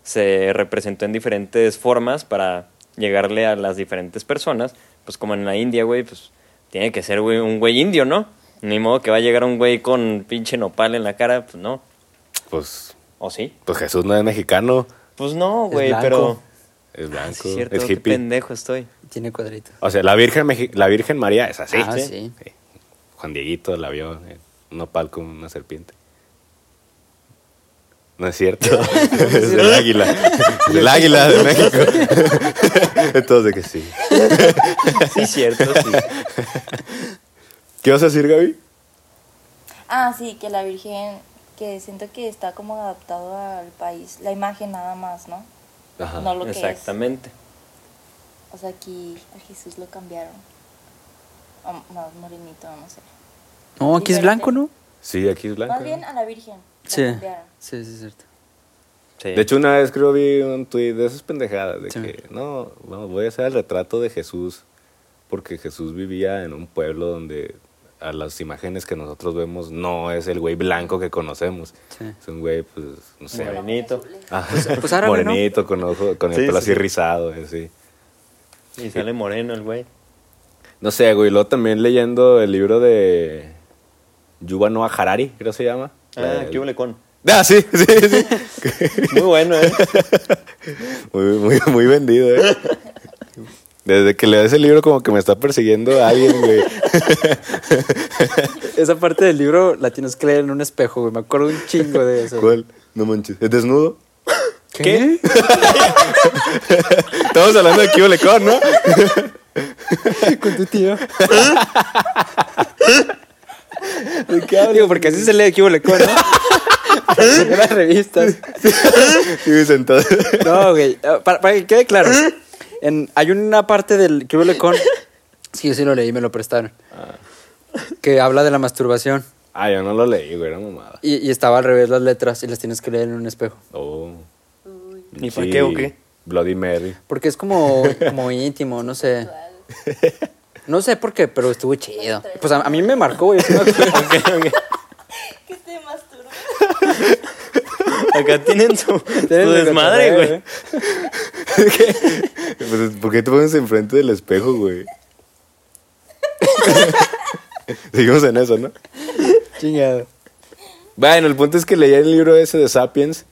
se representó en diferentes formas para llegarle a las diferentes personas. Pues como en la India, güey, pues tiene que ser güey, un güey indio, ¿no? Ni modo que va a llegar un güey con pinche nopal en la cara, pues no. Pues, ¿O sí? pues Jesús no es mexicano, Pues no, güey, pero... es Ah, blanco, sí es cierto, es qué hippie. pendejo estoy. Tiene cuadrito. O sea, la Virgen, Meji- la Virgen María es así. Ah, sí. Juan Dieguito la vio en un nopal con una serpiente. No es cierto. es el águila. Es el águila de México. Entonces que sí. Sí, es cierto, sí. ¿Qué vas a decir, Gaby? Ah, sí, que la Virgen, que siento que está como adaptado al país, la imagen nada más, ¿no? Ajá. No lo que es. Exactamente. O sea, aquí a Jesús lo cambiaron. O más morenito, no sé. No, aquí es blanco, ¿no? Sí, aquí es blanco. Más bien a la Virgen. la Sí. cambiaron. Sí, sí, es cierto. Sí. De hecho, una vez creo vi un tuit de esas pendejadas de Sí. que no, vamos, voy a hacer el retrato de Jesús porque Jesús vivía en un pueblo donde a las imágenes que nosotros vemos no es el güey blanco que conocemos. Sí. Es un güey, pues, no sé. Morenito. Ah, pues árabe, ¿no? morenito, con, ojo, con el Sí, pelo sí, así sí. rizado, así. Y sale moreno el güey. No sé, güey. Luego también leyendo el libro de Yuval Noah Harari, creo que se llama. La Ah, del- qué huele con. Ah, sí, sí, sí. Muy bueno, ¿eh? Muy, muy, muy vendido, eh. Desde que lees el libro como que me está persiguiendo a alguien, güey. Esa parte del libro la tienes que leer en un espejo, güey. Me acuerdo un chingo de eso. ¿Cuál? No manches. ¿Es desnudo? ¿Qué? Estamos hablando de Kibo Lecon, ¿no? Con tu tío. ¿De qué hablas? Digo, porque así se lee Cubo Lecón, ¿no? en las revistas. Güey, sentado. No, güey. Para, para que quede claro. En, hay una parte del Cubo Lecón. Sí, yo sí lo leí, me lo prestaron. Que habla de la masturbación. Ah, yo no lo leí, güey, era mamada. Y, y estaba al revés las letras y las tienes que leer en un espejo. Oh. ¿Y para qué o qué? Bloody Mary. Porque es como, como íntimo, no sé. No sé por qué, pero estuvo chido. Pues a, a mí me marcó, güey. yo sí me acuerdo. Que te masturba. Acá tienen su, desmadre, güey. Pues, ¿Por qué te pones enfrente del espejo, güey? Seguimos en eso, ¿no? Chingado. Bueno, el punto es que leí el libro ese de Sapiens,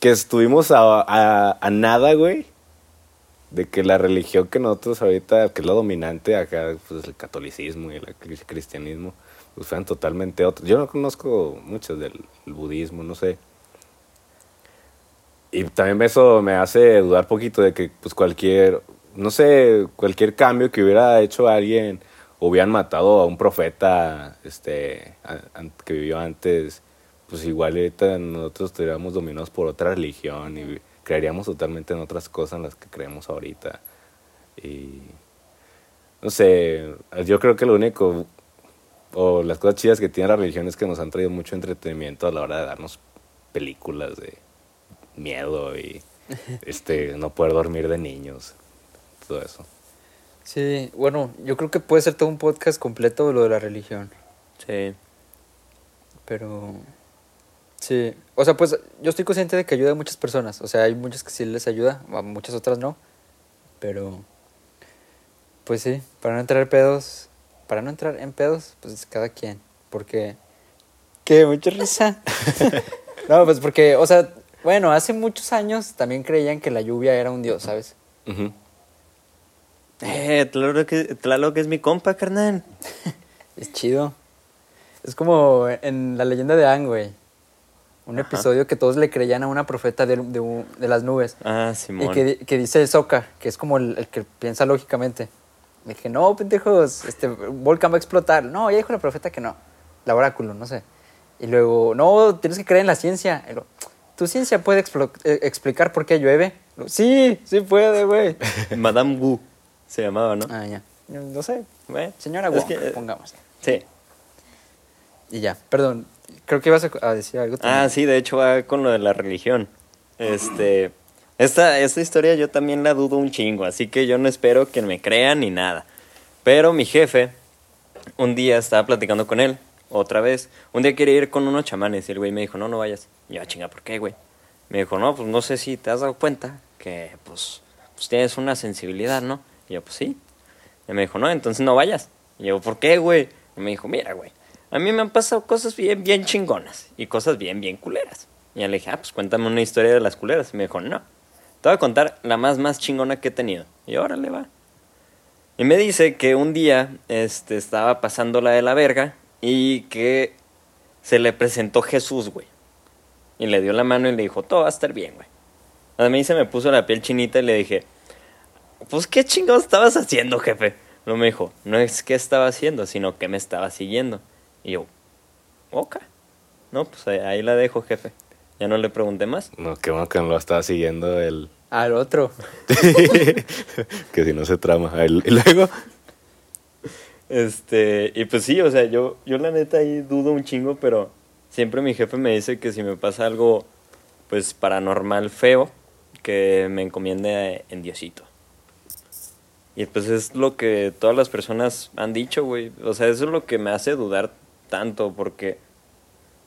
que estuvimos a, a- a nada, güey, de que la religión que nosotros ahorita, que es la dominante acá, pues el catolicismo y el cri- cristianismo, pues fueran totalmente otros. Yo no conozco mucho del el budismo, no sé. Y también eso me hace dudar poquito de que pues cualquier, no sé, cualquier cambio que hubiera hecho alguien, hubieran matado a un profeta este, que vivió antes, pues igual ahorita nosotros estaríamos dominados por otra religión y creeríamos totalmente en otras cosas en las que creemos ahorita. Y no sé, yo creo que lo único, o las cosas chidas que tiene la religión es que nos han traído mucho entretenimiento a la hora de darnos películas de miedo y este no poder dormir de niños, todo eso. Sí, bueno, yo creo que puede ser todo un podcast completo de lo de la religión. Sí. Pero. Sí. O sea, pues yo estoy consciente de que ayuda a muchas personas. O sea, hay muchas que sí les ayuda, a muchas otras no. Pero. Pues sí, para no entrar en pedos. Para no entrar en pedos, pues cada quien. Porque. ¿Qué? Mucha risa. no, pues porque, o sea, bueno, hace muchos años también creían que la lluvia era un dios, ¿sabes? Ujú. Eh, Tlaloc que, Tlaloc es mi compa, carnal. Es chido. Es como en la leyenda de Aang, güey. Un Ajá. episodio que todos le creían a una profeta de, de un- de las nubes. Ah, Y Simón. que, di- que dice Soka, que es como el, el que piensa lógicamente. Le dije, no, pendejos, este volcán va a explotar. No, ya dijo la profeta que no. La oráculo, no sé. Y luego, no, tienes que creer en la ciencia. Y luego, ¿Tu ciencia puede eh, explicar por qué llueve? Sí, sí puede, güey. Madame Wu se llamaba, ¿no? ah, ya. No sé. Bueno, Señora que, eh, pongamos. Sí. Y ya, perdón. Creo que ibas a decir algo. Ah, también. sí, de hecho va con lo de la religión. Este, esta, esta historia yo también la dudo un chingo, así que yo no espero que me crean ni nada. Pero mi jefe, un día estaba platicando con él, otra vez. Un día quería ir con unos chamanes y el güey me dijo, no, no vayas. Yo, "Ah, chinga, ¿por qué, güey? Me dijo, no, pues no sé si te has dado cuenta que, pues, pues tienes una sensibilidad, ¿no? Y yo, pues sí. Y me dijo, no, entonces no vayas. Y yo, ¿por qué, güey? Y me dijo, mira, güey, a mí me han pasado cosas bien, bien chingonas y cosas bien, bien culeras. Y ya le dije, ah, pues cuéntame una historia de las culeras. Y me dijo, no, te voy a contar la más, más chingona que he tenido. Y órale, va. Y me dice que un día este, estaba pasando la de la verga y que se le presentó Jesús, güey. Y le dio la mano y le dijo, todo va a estar bien, güey. A mí se me puso la piel chinita y le dije, pues qué chingados estabas haciendo, jefe. No me dijo, no es qué estaba haciendo, sino que me estaba siguiendo. Y yo, ok. No, pues ahí, ahí la dejo, jefe. Ya no le pregunté más. No, qué bueno que no lo estaba siguiendo el... Al otro. que si no se trama. Y luego... Este, y pues sí, o sea, yo, yo la neta ahí dudo un chingo, pero siempre mi jefe me dice que si me pasa algo, pues paranormal feo, que me encomiende en Diosito. Y pues es lo que todas las personas han dicho, güey. O sea, eso es lo que me hace dudar tanto, porque,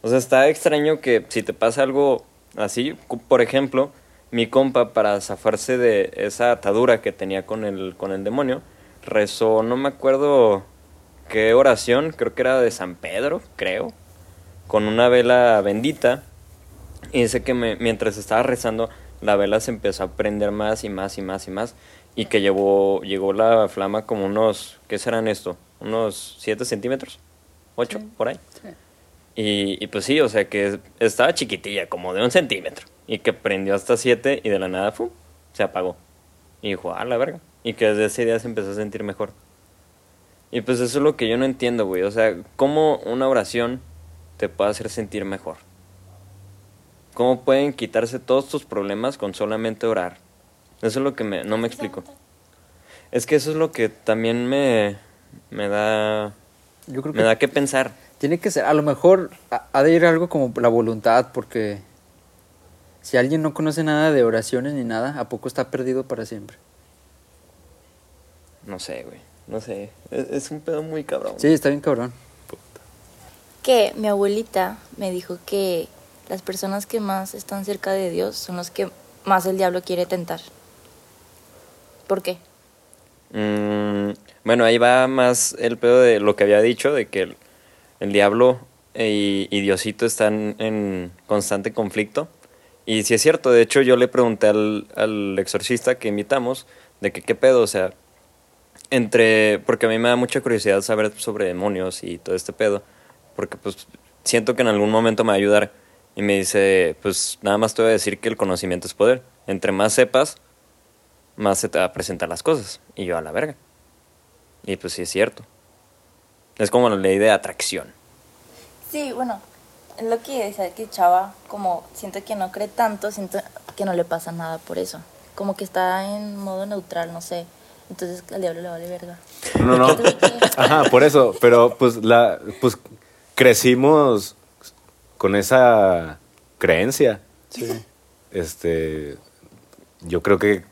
o sea, está extraño que si te pasa algo así, por ejemplo, mi compa para zafarse de esa atadura que tenía con el, con el demonio, rezó, no me acuerdo qué oración, creo que era de San Pedro, creo, con una vela bendita. Y dice que me- mientras estaba rezando, la vela se empezó a prender más y más y más y más. Y que llevó, llegó la flama como unos, ¿qué serán esto? Unos 7 centímetros, 8, por ahí. Y, y pues sí, o sea que estaba chiquitilla, como de un centímetro. Y que prendió hasta 7 y de la nada, ¡fum! se apagó. Y dijo, ah, la verga. Y que desde ese día se empezó a sentir mejor. Y pues eso es lo que yo no entiendo, güey. O sea, ¿cómo una oración te puede hacer sentir mejor? ¿Cómo pueden quitarse todos tus problemas con solamente orar? Eso es lo que me, no me explico. Es que eso es lo que también me, me da, Yo creo que me da que pensar. tiene que ser, a lo mejor ha ha de ir algo como la voluntad, porque si alguien no conoce nada de oraciones ni nada, ¿a poco está perdido para siempre? No sé, güey. No sé. Es, es un pedo muy cabrón. Sí, está bien cabrón. Que mi abuelita me dijo que las personas que más están cerca de Dios son los que más el diablo quiere tentar. ¿Por qué? Mm, bueno, ahí va más el pedo de lo que había dicho, de que el, diablo y, y Diosito están en constante conflicto. Y si es cierto, de hecho yo le pregunté al, al exorcista que invitamos de que qué pedo, o sea, entre, porque a mí me da mucha curiosidad saber sobre demonios y todo este pedo, porque pues siento que en algún momento me va a ayudar. Y me dice, pues nada más te voy a decir que el conocimiento es poder. Entre más sepas, más se te va a presentar las cosas. Y yo a la verga. Y pues sí es cierto. Es como la ley de atracción. Sí, bueno, es lo que decía que Chava, como siento que no cree tanto, siento que no le pasa nada por eso. Como que está en modo neutral, no sé. Entonces al diablo le vale verga. No, no. Ajá, por eso. Pero pues la, pues crecimos con esa creencia. Sí. Este, yo creo que,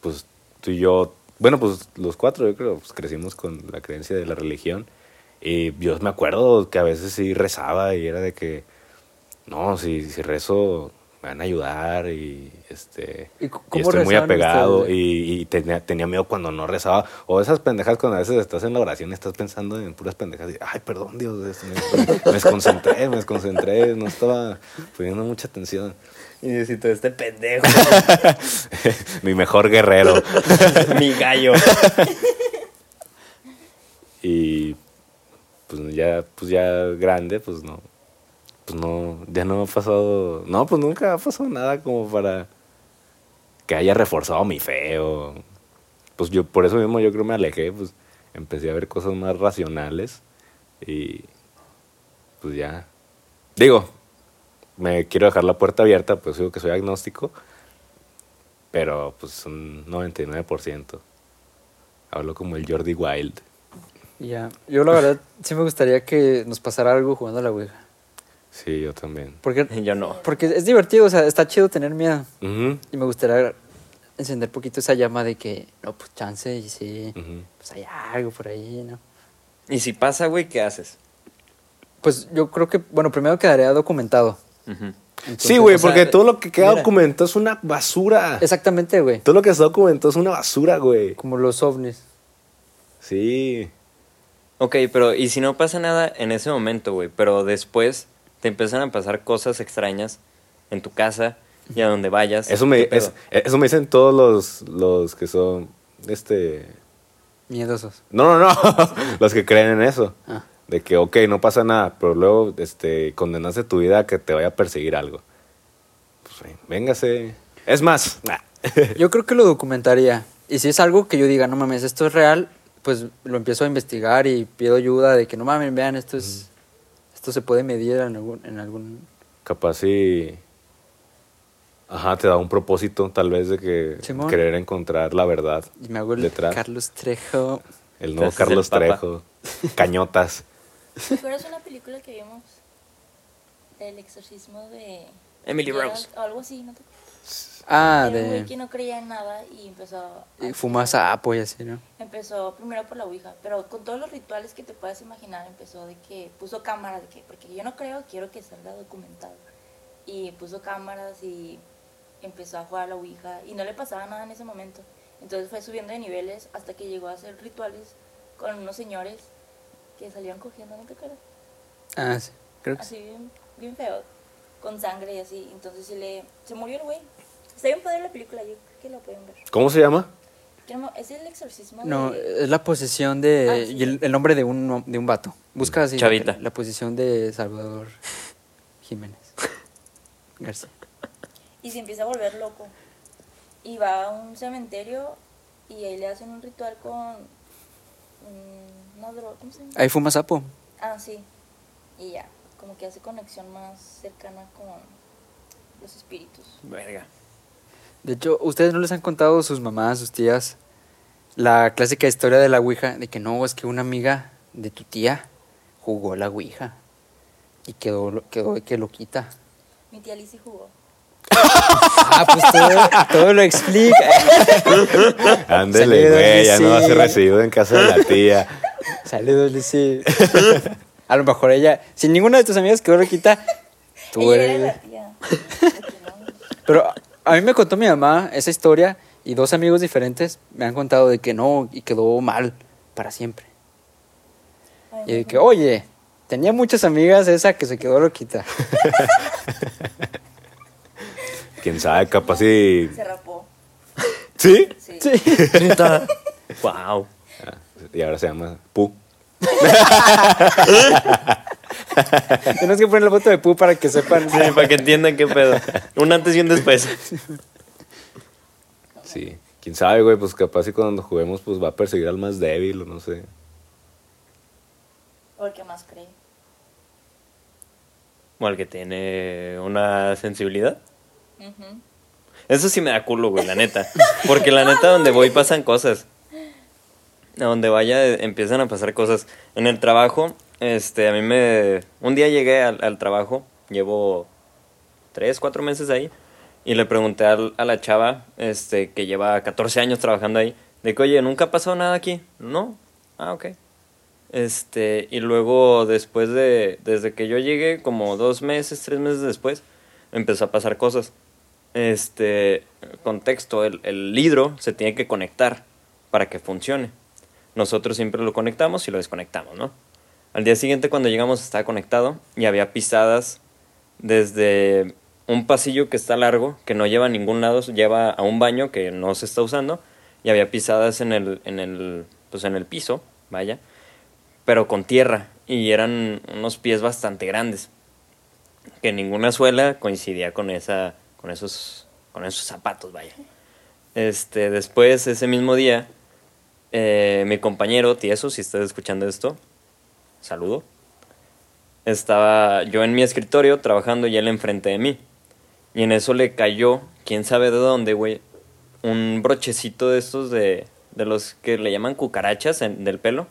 pues tú y yo, bueno, pues los cuatro, yo creo, pues, crecimos con la creencia de la religión. Y yo me acuerdo que a veces sí rezaba y era de que, no, si, si rezo me van a ayudar y este ¿Y y estoy muy apegado ustedes? y, y tenía, tenía miedo cuando no rezaba o esas pendejas cuando a veces estás en la oración y estás pensando en puras pendejas y ay perdón Dios me desconcentré me desconcentré no estaba poniendo mucha atención Y necesito este pendejo. mi mejor guerrero Mi gallo. y pues ya pues ya grande pues no pues no ya no ha pasado no pues nunca ha pasado nada como para que haya reforzado mi fe o pues yo por eso mismo yo creo me alejé pues empecé a ver cosas más racionales y pues ya. Digo me quiero dejar la puerta abierta pues digo que soy agnóstico pero pues un 99% hablo como el Jordi Wild. Ya, yo la verdad sí me gustaría que nos pasara algo jugando a la Ouija. Sí yo también Porque, Yo no. porque es divertido, o sea, está chido tener miedo. Y me gustaría encender poquito esa llama de que, no, pues chance y sí, pues hay algo por ahí, ¿no? Y si pasa, güey, ¿qué haces? Pues yo creo que, bueno, primero quedaría documentado. Entonces, Sí, güey, sea, porque todo lo que queda mira, documentado es una basura. Exactamente, güey. Todo lo que está documentado es una basura, güey. Como los ovnis. Sí. Ok, pero ¿y si no pasa nada en ese momento, güey? Pero después te empiezan a pasar cosas extrañas en tu casa y a donde vayas. Eso me, es- eh, eso me dicen todos los, los que son, este... Miedosos. No, no, no. los que creen en eso. Ah. De que, ok, no pasa nada, pero luego, este, condenaste tu vida a que te vaya a perseguir algo. Pues, güey, véngase. Es más, nah. Yo creo que lo documentaría. Y si es algo que yo diga, no mames, esto es real, pues lo empiezo a investigar y pido ayuda de que no mames, vean, esto es. Esto se puede medir en algún. En algún capaz si... Ajá, te da un propósito tal vez de que Simón. querer encontrar la verdad y me hago el detrás. Carlos Trejo. El nuevo el Carlos Papa. Trejo. Cañotas. Pero es una película que vimos del exorcismo de... Emily Rose. O algo así, ¿no? te- Ah, Era un güey de... que no creía en nada y empezó a... y Fuma sapo y así, ¿no? Empezó primero por la Ouija, pero con todos los rituales que te puedas imaginar, empezó de que puso cámaras, de que, porque yo no creo, quiero que salga documentado. Y puso cámaras y empezó a jugar a la Ouija y no le pasaba nada en ese momento. Entonces fue subiendo de niveles hasta que llegó a hacer rituales con unos señores que salían cogiendo, ¿no te acuerdas? Ah, sí. Creo que sí. Así bien, bien feo, con sangre y así. Entonces se le, se murió el güey. Está bien padre la película, yo creo que la pueden ver. ¿Cómo se llama? Es el exorcismo No, de... es la posesión de... Ah, sí. y el, el nombre de un, de un vato. Busca así. Chavita. La, la posición de Salvador Jiménez. García. y se empieza a volver loco. Y va a un cementerio y ahí le hacen un ritual con mm, una droga, ¿cómo se llama? Ahí fuma sapo. Ah, sí. Y ya, como que hace conexión más cercana con los espíritus. Verga. De hecho, ¿ustedes no les han contado sus mamás, sus tías, la clásica historia de la Ouija? De que no, es que una amiga de tu tía jugó a la Ouija y quedó, lo- quedó que lo quita. Mi tía Lizzie jugó. Ah, pues todo, todo lo explica. Ándele, güey, ya no va a ser recibido en casa de la tía. Saludos, Lizzy. A lo mejor ella, si ninguna de tus amigas quedó loquita, tú Ella era eres. Pero a mí me contó mi mamá esa historia y dos amigos diferentes me han contado de que no y quedó mal para siempre. Ay, Y de que, oye, tenía muchas amigas esa que se quedó loquita. Quién sabe, capaz si. Se rapó. ¿Sí? Sí. Sí. Wow. Ah, y ahora se llama Pu. Tenemos que poner la foto de Pu para que sepan. Sí, para que entiendan qué pedo. Un antes y un después. Sí. Quién sabe, güey, pues capaz si cuando juguemos, pues va a perseguir al más débil o no sé. O el que más cree. O al que tiene una sensibilidad. Eso sí me da culo, güey, la neta. Porque la neta, donde voy pasan cosas. A donde vaya empiezan a pasar cosas. En el trabajo, este, a mí me... Un día llegué al, al trabajo, llevo tres, cuatro meses ahí, y le pregunté al- a la chava, este, que lleva 14 años trabajando ahí, de que, oye, ¿nunca ha pasado nada aquí? No. Ah, ok. Este, y luego después de, desde que yo llegué, como dos meses, tres meses después, empezó a pasar cosas. Este, contexto, el, el hidro se tiene que conectar para que funcione. Nosotros siempre lo conectamos y lo desconectamos, ¿no? Al día siguiente cuando llegamos estaba conectado y había pisadas desde un pasillo que está largo, que no lleva a ningún lado, lleva a un baño que no se está usando y había pisadas en el, en el, pues en el piso, vaya, pero con tierra y eran unos pies bastante grandes que ninguna suela coincidía con esa con esos con esos zapatos vaya. Este después ese mismo día eh, mi compañero Tieso si estás escuchando esto saludo estaba yo en mi escritorio trabajando y él enfrente de mí y en eso le cayó quién sabe de dónde güey un brochecito de estos de de los que le llaman cucarachas en- del pelo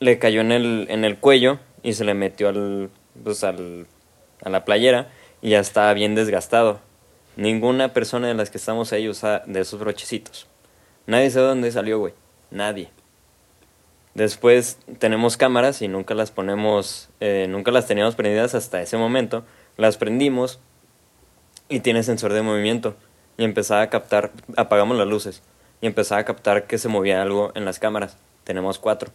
le cayó en el, en el cuello y se le metió al, pues al, a la playera y ya estaba bien desgastado. Ninguna persona de las que estamos ahí usa de esos brochecitos. Nadie sabe dónde salió, güey. Nadie. Después tenemos cámaras y nunca las ponemos, eh, nunca las teníamos prendidas hasta ese momento. Las prendimos y tiene sensor de movimiento. Y empezaba a captar, apagamos las luces. Y empezaba a captar que se movía algo en las cámaras. Tenemos cuatro.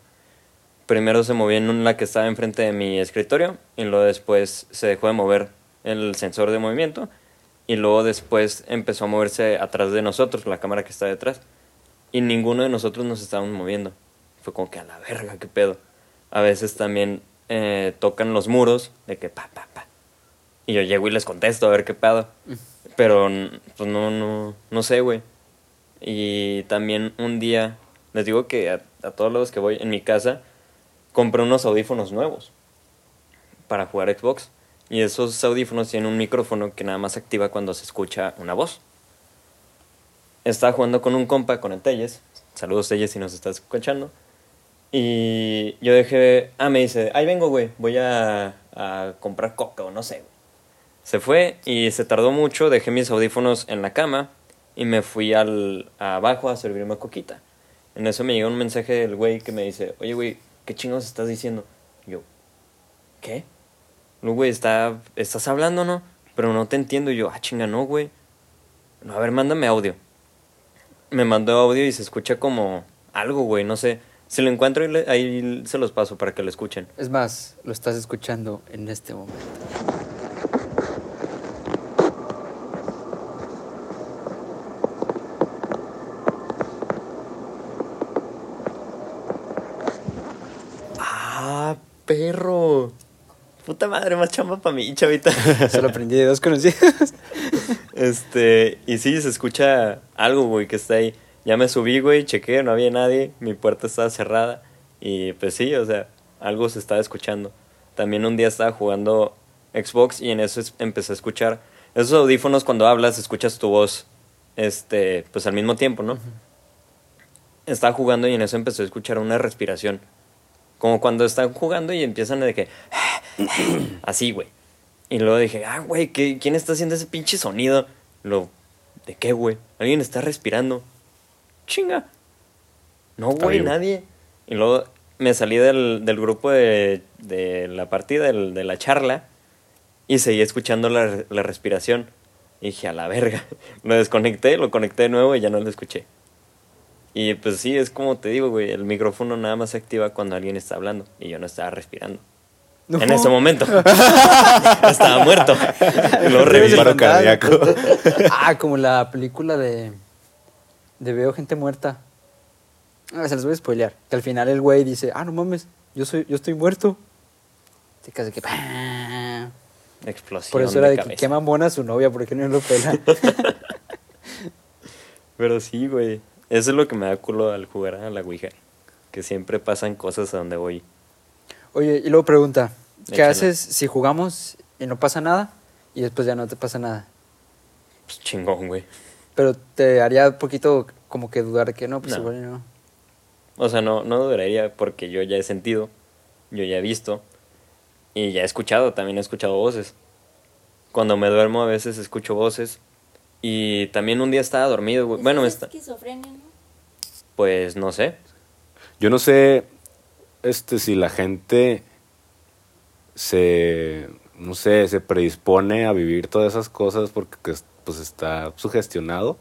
Primero se movía en un- la que estaba enfrente de mi escritorio y luego después se dejó de mover el sensor de movimiento y luego después empezó a moverse atrás de nosotros, la cámara que está detrás. Y ninguno de nosotros nos estábamos moviendo. Fue como que a la verga, qué pedo. A veces también eh, tocan los muros de que pa, pa, pa. Y yo llego y les contesto a ver qué pedo. Pero n- pues no, no, no sé, güey. Y también un día, les digo que a, a todos los que voy en mi casa, compré unos audífonos nuevos para jugar Xbox. Y esos audífonos tienen un micrófono que nada más activa cuando se escucha una voz. Estaba jugando con un compa, con el Telles. Saludos, Telles, si nos estás escuchando. Y yo dejé. Ah, me dice, ahí vengo, güey. Voy a, a comprar coca o no sé. Se fue y se tardó mucho, dejé mis audífonos en la cama y me fui al abajo a servirme coquita. En eso me llegó un mensaje del güey que me dice, oye güey, ¿qué chingos estás diciendo? Yo, ¿qué? No, güey, está, estás hablando, ¿no? Pero no te entiendo. Y yo, ah, chinga, no, güey. No, a ver, mándame audio. Me mandó audio y se escucha como algo, güey, no sé. Si lo encuentro, ahí se los paso para que lo escuchen. Es más, lo estás escuchando en este momento. ¡Ah, perro! Puta madre, más chamba para mí, chavita. Se lo aprendí de dos conocidos. Este, y sí, se escucha algo, güey, que está ahí. Ya me subí, güey, chequé, no había nadie, mi puerta estaba cerrada. Y pues sí, o sea, algo se estaba escuchando. También un día estaba jugando Xbox y en eso es- empecé a escuchar. Esos audífonos cuando hablas, escuchas tu voz, este, pues al mismo tiempo, ¿no? Estaba jugando y en eso empecé a escuchar una respiración. Como cuando están jugando y empiezan de que... Así, güey. Y luego dije, ah, güey, ¿qué- ¿quién está haciendo ese pinche sonido? Lo, ¿de qué, güey? Alguien está respirando. Chinga. No, güey, nadie. Y luego me salí del, del grupo de, de la partida, del- de la charla, y seguí escuchando la, la respiración. Y dije, a la verga. Lo desconecté, lo conecté de nuevo y ya no lo escuché. Y pues sí, es como te digo, güey, el micrófono nada más se activa cuando alguien está hablando y yo no estaba respirando. No. En ese momento. estaba muerto. Reviví. Paro cardíaco. ah, como la película de. De Veo gente muerta. Ah, se les voy a spoilear. Que al final el güey dice, ah, no mames, yo soy, yo estoy muerto. Se casi que. ¡pah! Explosión. Por eso era de que cabeza. qué mamona su novia, porque no lo pela. Pero sí, güey. Eso es lo que me da culo al jugar a la Ouija. Que siempre pasan cosas a donde voy. Oye, y luego pregunta, ¿qué haces si jugamos y no pasa nada? Y después ya no te pasa nada. Pues chingón, güey. Pero te haría un poquito como que dudar de que no, pues No. igual no. O sea, no, no duraría porque yo ya he sentido, yo ya he visto y ya he escuchado, también he escuchado voces. Cuando me duermo a veces escucho voces y también un día estaba dormido, güey. Bueno, me es está, esquizofrenia, ¿no? pues no sé. Yo no sé este, si la gente se, no sé, se predispone a vivir todas esas cosas porque pues, está sugestionado.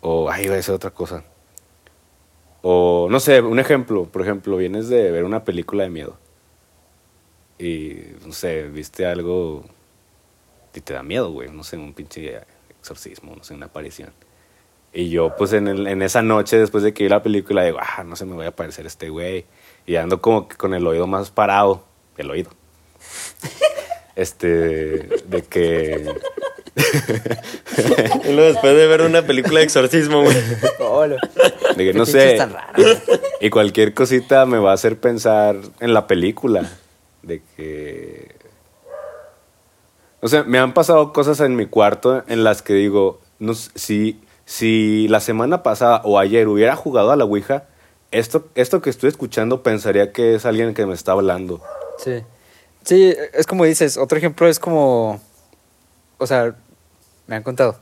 O, ay, iba a decir otra cosa. O, no sé, un ejemplo. Por ejemplo, vienes de ver una película de miedo. Y, no sé, viste algo y te da miedo, güey. No sé, un pinche exorcismo, no sé, una aparición. Y yo, pues en, el- en esa noche, después de que vi la película, digo, ah, no se me voy a parecer este güey. Y ando como que con el oído más parado. El oído. Este, de que. Y luego después de ver una película de exorcismo, güey. Hola. De que no sé. Y cualquier cosita me va a hacer pensar en la película. De que. O sea, me han pasado cosas en mi cuarto en las que digo, no, si, si la semana pasada o ayer hubiera jugado a la Ouija, esto, esto que estoy escuchando pensaría que es alguien que me está hablando. Sí. Sí, es como dices, otro ejemplo es como, o sea, me han contado,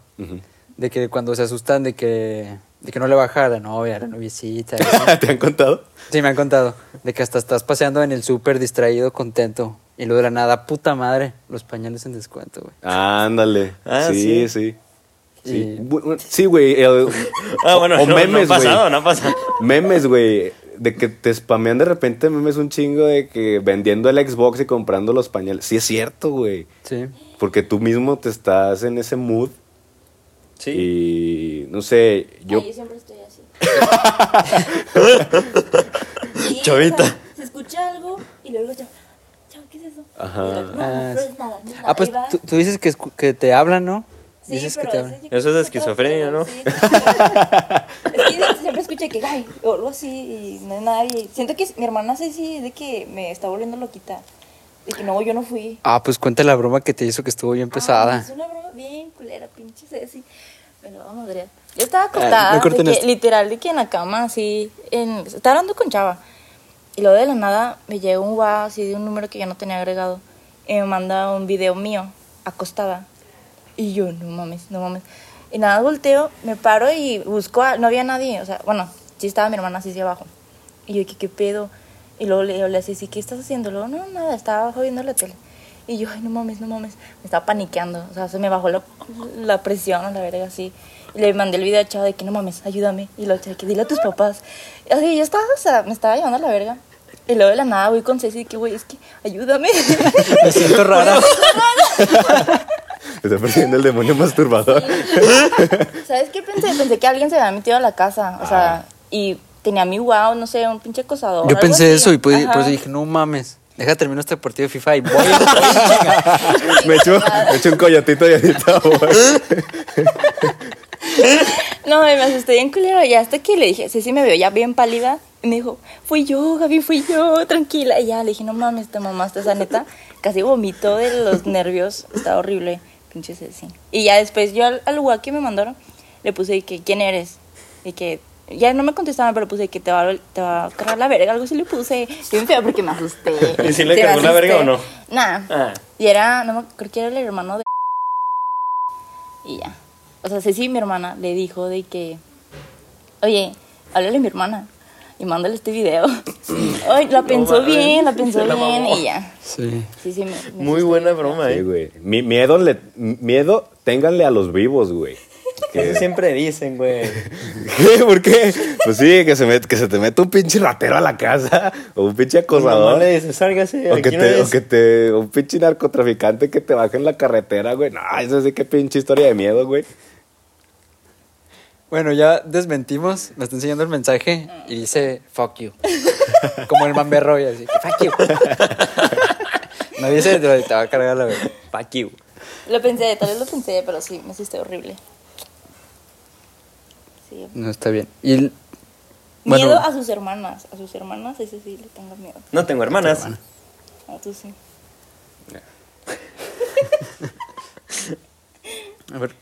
de que cuando se asustan de que, de que no le baja a la novia, a la noviecita. ¿Te han contado? sí, me han contado, de que hasta estás paseando en el súper distraído, contento, y luego de la nada, puta madre, los pañales en descuento, güey. Ándale. Ah, sí, sí. sí. Sí, güey. el- Ah, bueno, o no, memes, no ha güey. pasado, no ha pasado. Memes, güey. De que te spamean de repente memes un chingo de que vendiendo el Xbox y comprando los pañales. Sí, es cierto, güey. Sí. Porque tú mismo te estás en ese mood. Sí. Y no sé, yo. Ay, yo siempre estoy así. Sí, Chavita. o sea, se escucha algo y luego yo, ¿qué es eso? Ajá. Luego, no, Ah, no sí. es nada, no es nada. Ah, pues tú, tú dices que, que te hablan, ¿no? Sí, dices pero que te hablan. Eso es que esquizofrenia, ¿no? sí. es que siempre escuché que, ay, o algo así, y no es nadie. Siento que mi hermana Ceci de que me está volviendo loquita. Que no, yo no fui. Ah, pues cuenta la broma que te hizo que estuvo bien pesada. Ah, es una broma bien culera, pinche Ceci. Me lo vamos a madrear. Yo estaba acostada, no corten de que, literal, de que en la cama, así, en, estaba hablando con Chava. Y luego de la nada me llegó un WhatsApp así de un número que yo no tenía agregado. Y me manda un video mío acostada. Y yo, no mames, no mames. Y nada, volteo, me paro y busco, a- no había nadie, o sea, bueno, sí estaba mi hermana así hacia abajo. Y yo, ¿qué, qué pedo? Y luego le hablé así, sí, ¿qué estás haciendo? Luego, no, nada, estaba abajo viendo la tele. Y yo, ay, no mames, no mames. Me estaba paniqueando, o sea, se me bajó la, la presión, a la verga, así. Y le mandé el video a Chava de que no mames, ayúdame. Y lo que dile a tus papás. Y así, yo estaba, o sea, me estaba llevando a la verga. Y luego de la nada voy con Ceci y que, güey, es que ayúdame. Me siento rara. Está persiguiendo el demonio masturbador. ¿Sabes qué pensé? Pensé que alguien se había metido a la casa, o sea, y tenía mi wow, no sé, un pinche acosador. Yo pensé así. eso y pues, por Ajá. eso dije, no mames. Deja terminar este partido de FIFA y voy, me, echo, me echo un coyotito y ahorita voy. No, y me asusté bien culero. Y hasta que le dije, Ceci me veo ya bien pálida. Y me dijo, fui yo, Gaby, fui yo, tranquila. Y ya le dije, no mames, te mamaste esa neta. Casi vomitó de los nervios. Está horrible, pinche Ceci. Y ya después yo al, al lugar que me mandaron, le puse que, ¿quién eres? Y que, ya no me contestaban, pero puse que te va, a- te va a cargar la verga. Algo así le puse. Bien feo porque me asusté. ¿Y si le cargó la verga o no? Nah. Ah, Y era, no me creo que era el hermano de. Y ya. O sea, Ceci, mi hermana, le dijo de que. Oye, háblale a mi hermana y mándale este video. Ay, la pensó bien, la pensó la bien mamó. y ya. Sí. Sí, sí, me, me muy buena broma, Sí, ¿eh? güey. Mi- miedo, le, miedo, ténganle a los vivos, güey. Eso siempre dicen, güey. ¿Qué? ¿Por qué? Pues sí, que se, met- que se te mete un pinche ratero a la casa o un pinche Mamá acosador. le dice, sálgase, O que, no te, o es". que te, un pinche narcotraficante que te baje en la carretera, güey. No, eso sí que pinche historia de miedo, güey. Bueno, ya desmentimos. Me está enseñando el mensaje y dice, fuck you. Como el mamberro y así, fuck you. No dice, te va a cargar la verga. Fuck you. Lo pensé, tal vez lo pensé, pero sí, me asusté horrible. Sí. No está bien. Y el- bueno, Miedo a sus hermanas. A sus hermanas, ese sí le tengo miedo. No tengo hermanas. A tú sí. a ver,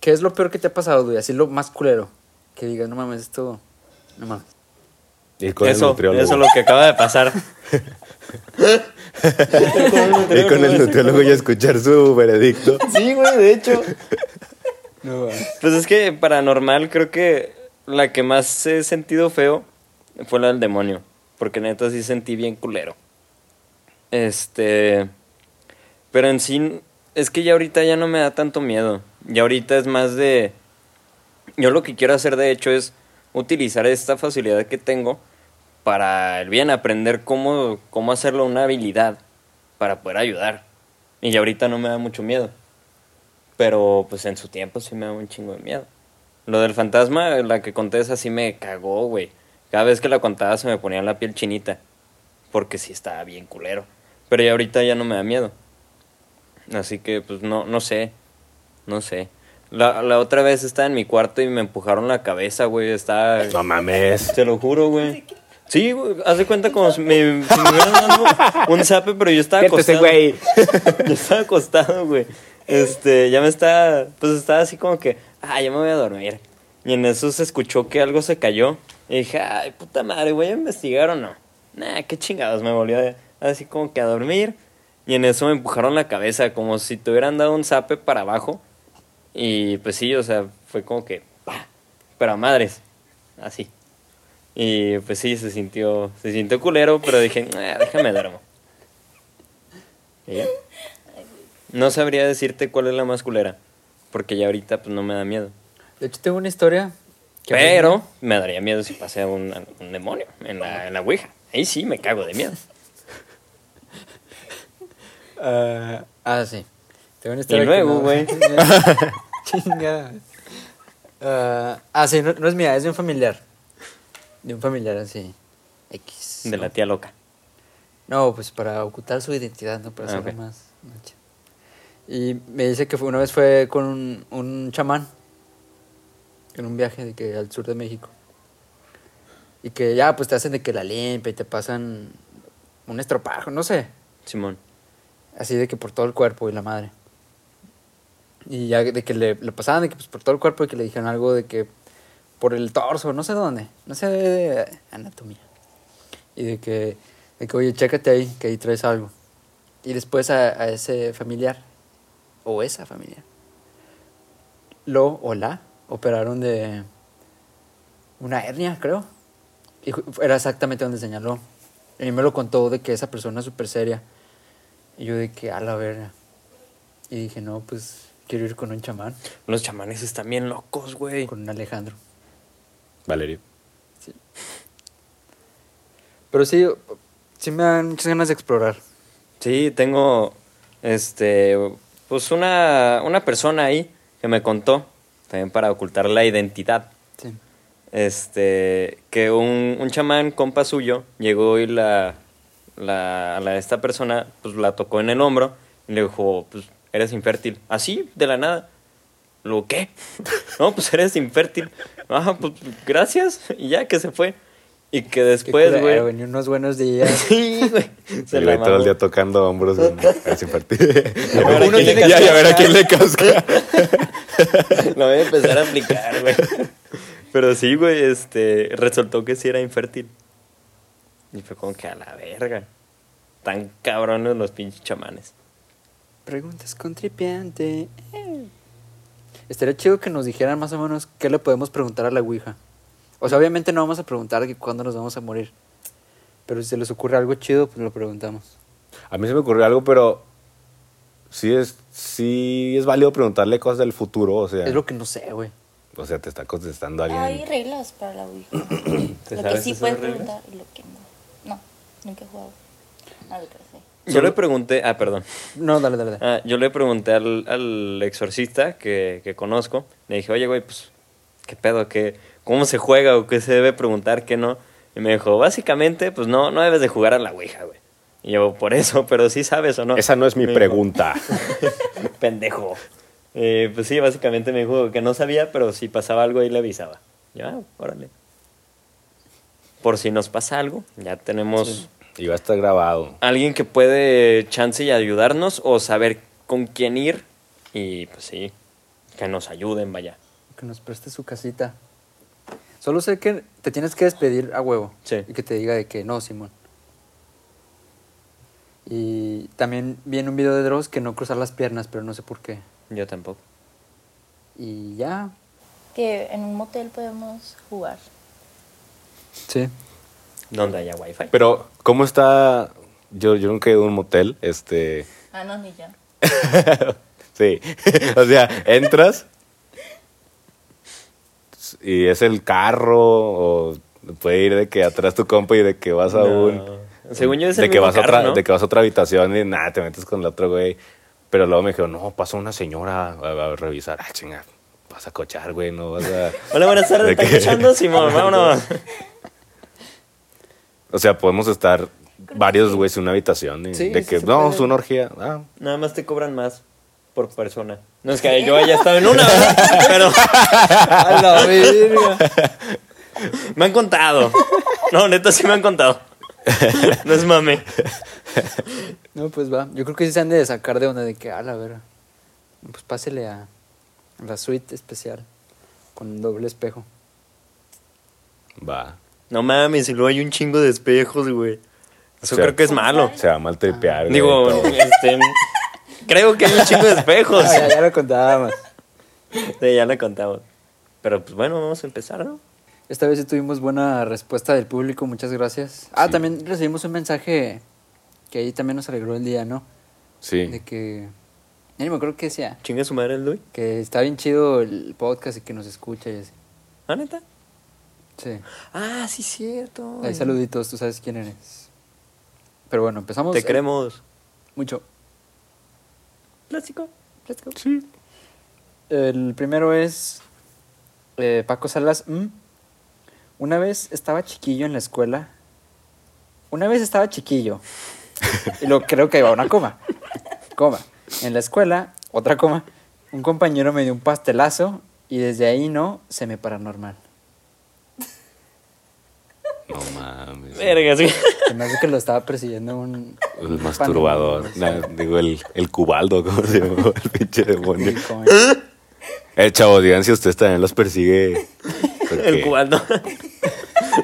¿qué es lo peor que te ha pasado, güey? Así lo más culero. Que digas, no mames, esto. No mames. Y con el Eso, nutriólogo. eso es lo que acaba de pasar. Y con el nutriólogo y escuchar su veredicto. Sí, güey, de hecho. No. Pues es que paranormal creo que la que más he sentido feo fue la del demonio. Porque neta sí sentí bien culero. Este. Pero en sí, es que ya ahorita ya no me da tanto miedo. Ya ahorita es más de. Yo lo que quiero hacer de hecho es utilizar esta facilidad que tengo para el bien, aprender cómo, cómo hacerlo una habilidad para poder ayudar. Y ya ahorita no me da mucho miedo. Pero pues en su tiempo sí me da un chingo de miedo. Lo del fantasma, la que conté esa sí me cagó, güey. Cada vez que la contaba se me ponía la piel chinita. Porque sí estaba bien culero. Pero ya ahorita ya no me da miedo. Así que pues no, no sé. No sé. La, la otra vez estaba en mi cuarto y me empujaron la cabeza, güey. Estaba... No mames. Te lo juro, güey. Sí, güey. Haz de cuenta como si me, si me hubieran dado un zape, pero yo estaba acostado. güey. Yo estaba acostado, güey. Este, ya me estaba, pues estaba así como que, ah, ya me voy a dormir. Y en eso se escuchó que algo se cayó. Y dije, ay, puta madre, voy a investigar o no. Nah, qué chingados, me volví a, así como que a dormir. Y en eso me empujaron la cabeza, como si te hubieran dado un zape para abajo. Y pues sí, o sea, fue como que, pa, pero a madres, así. Y pues sí, se sintió, se sintió culero, pero dije, "Ah, déjame duermo. Y ya. No sabría decirte cuál es la más culera, porque ya ahorita pues no me da miedo. De hecho, tengo una historia. que- Pero me daría miedo si pasé un, un demonio en la, en la Ouija. Ahí sí me cago de miedo. Ah, ah, sí. Tengo una Y historia. que luego, no- güey. Chinga. Ah, ah, sí, no, no es mía, es de un familiar. De un familiar así. X. De ¿no? la tía loca. No, pues para ocultar su identidad, ¿no? Para Ah, hacerlo más. Y me dice que fue, una vez fue con un, un chamán en un viaje de que al sur de México. Y que ya, pues te hacen de que la limpia y te pasan un estropajo, no sé. Simón. Así de que por todo el cuerpo y la madre. Y ya de que le, le pasaban de que pues por todo el cuerpo y que le dijeron algo de que por el torso, no sé dónde, no sé de anatomía. Y de que, de que oye, chécate ahí, que ahí traes algo. Y después a, a ese familiar o esa familia, lo o la operaron de una hernia, creo. Y era exactamente donde señaló. Y me lo contó de que esa persona es súper seria. Y yo de que, a la verga. Y dije, no, pues quiero ir con un chamán, Los chamanes están bien locos, güey. con un Alejandro. Valerio. Pero sí, sí me dan muchas ganas de explorar. Sí, tengo, este, pues una, una persona ahí que me contó, también para ocultar la identidad, Sí. este, que un, un chamán, compa suyo, llegó y la, la, a la- esta persona, pues la tocó en el hombro y le dijo, pues eres infértil. Así, de la nada. Luego, ¿qué? no, pues eres infértil. Ah, pues gracias. Y ya que se fue. Y que después, güey. güey, ni unos buenos días. Sí, güey. Se El la todo el día tocando hombros. güey. Es infantil. Uno Uno tiene que ya, ya ver a quién le casca. Lo voy a empezar a aplicar, güey. Pero sí, güey, este, resultó que sí era infértil. Y fue como que a la verga. Tan cabrones los pinches chamanes. Preguntas con tripiante. Eh. Estaría chido que nos dijeran más o menos qué le podemos preguntar a la Ouija. O sea, obviamente no vamos a preguntar que cuándo nos vamos a morir. Pero si se les ocurre algo chido, pues lo preguntamos. A mí se me ocurrió algo, pero sí es, sí es válido preguntarle cosas del futuro. O sea, Es lo que no sé, güey. o sea te está contestando alguien. Hay reglas para la Ouija. ¿Te lo que sí puedes reglas? preguntar y lo que no. No, nunca he jugado. No, lo sé. Yo le pregunté, ah, perdón. No, dale, dale. dale. Ah, yo le pregunté al, al exorcista que, que conozco. Le dije, oye, güey, pues, ¿qué pedo? ¿Qué, ¿Cómo se juega o qué se debe preguntar? ¿Qué no? Y me dijo, básicamente, pues no, no debes de jugar a la Ouija, güey. Y yo, por eso, pero sí sabes o no. Esa no es mi Me dijo, pregunta. Pendejo. Eh, pues sí, básicamente me dijo que no sabía, pero si pasaba algo ahí le avisaba. Ya, órale. Por si nos pasa algo, ya tenemos Y va a estar grabado. alguien que puede chance y ayudarnos o saber con quién ir. Y pues sí, que nos ayuden, vaya. Que nos preste su casita. Solo sé que te tienes que despedir a huevo. Sí. Y que te diga de que no, Simón. Y también vi en un video de Dross que no cruzar las piernas, pero no sé por qué. Yo tampoco. Y ya. Que en un motel podemos jugar. Sí. Donde haya wifi. Pero, ¿cómo está? Yo, yo nunca he ido a un motel. Este. Ah, no, ni yo. sí. o sea, entras. Y es el carro. O puede ir de que atrás tu compa y de que vas a No. un. Según yo es de el que vas a carro, otra, ¿no? De que vas a otra habitación y nada, te metes con el otro güey. Pero luego me dijeron, no, pasó una señora a, a revisar. Ah, chinga, vas a cochar, güey, no vas a. Hola, buenas tardes. ¿De ¿Están qué? escuchando, Simón? Vámonos. O sea, podemos estar varios güeyes en una habitación. Y Sí, de sí que, no, puede. es una orgía. Ah, Nada más te cobran más por persona. No es que yo haya estado en una, ¿verdad? pero ¡A la verga! me han contado. No, neta, sí me han contado. No es mame. No, pues va. Yo creo que sí se han de sacar de onda de que, a la verga. Pues pásele a la suite especial con doble espejo. va. No mames, y luego hay un chingo de espejos, güey. Eso O sea, creo que es malo. Se va a maltripear. güey, Digo, todo. este. Creo que hay un chingo de espejos. Ah, ya, ya lo contábamos. Sí, ya lo contamos. Pero pues bueno, vamos a empezar, ¿no? Esta vez sí tuvimos buena respuesta del público, muchas gracias. Ah, Sí. también recibimos un mensaje que ahí también nos alegró el día, ¿no? Sí. De que. Ya ni me acuerdo qué decía. Chinga su madre el Luis. Que está bien chido el podcast y que nos escucha y así. ¿Ah, neta? Sí. Ah, sí, cierto. Ahí saluditos, tú sabes quién eres. Pero bueno, empezamos. Te eh, queremos. Mucho. Plástico. Plástico. Sí. El primero es eh, Paco Salas. mm, Una vez estaba chiquillo en la escuela. Una vez estaba chiquillo. y lo creo que iba una coma. Coma. En la escuela, otra coma. Un compañero me dio un pastelazo y desde ahí no se me paranormal. No mames. Verga, sí. Se me hace que lo estaba persiguiendo un. El masturbador. Digo, el, el cubaldo, ¿cómo se llama? El pinche demonio. Sí, como- Eh, chavos, digan si ustedes también los persigue. porque- El cubano.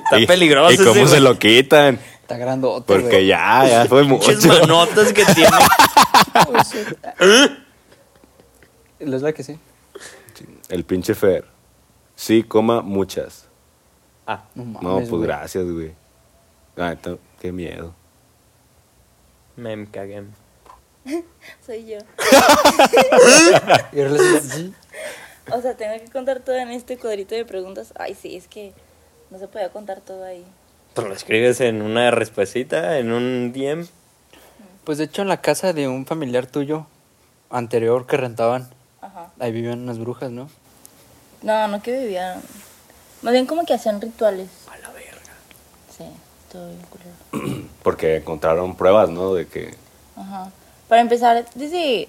Está y- peligroso. ¿Y cómo ese, se güey. lo quitan? Está grandote, Porque güey. ya, ya fue mucho. Pinches manotas que tiene. Es la que sí. El pinche Fer. Sí, coma muchas. Ah, No, No, mames, pues güey. gracias, güey. Ah, qué miedo. me cagué. Soy yo. O sea, tengo que contar todo en este cuadrito de preguntas. Ay, sí, es que no se podía contar todo ahí. Pues lo escribes en una respuestita, en un DM. Pues de hecho en la casa de un familiar tuyo anterior que rentaban, Ajá. ahí vivían unas brujas, ¿no? No, no que vivían. Más bien como que hacían rituales. A la verga. Sí, todo bien culero. Porque encontraron pruebas, ¿no? De que. Ajá. Para empezar, desde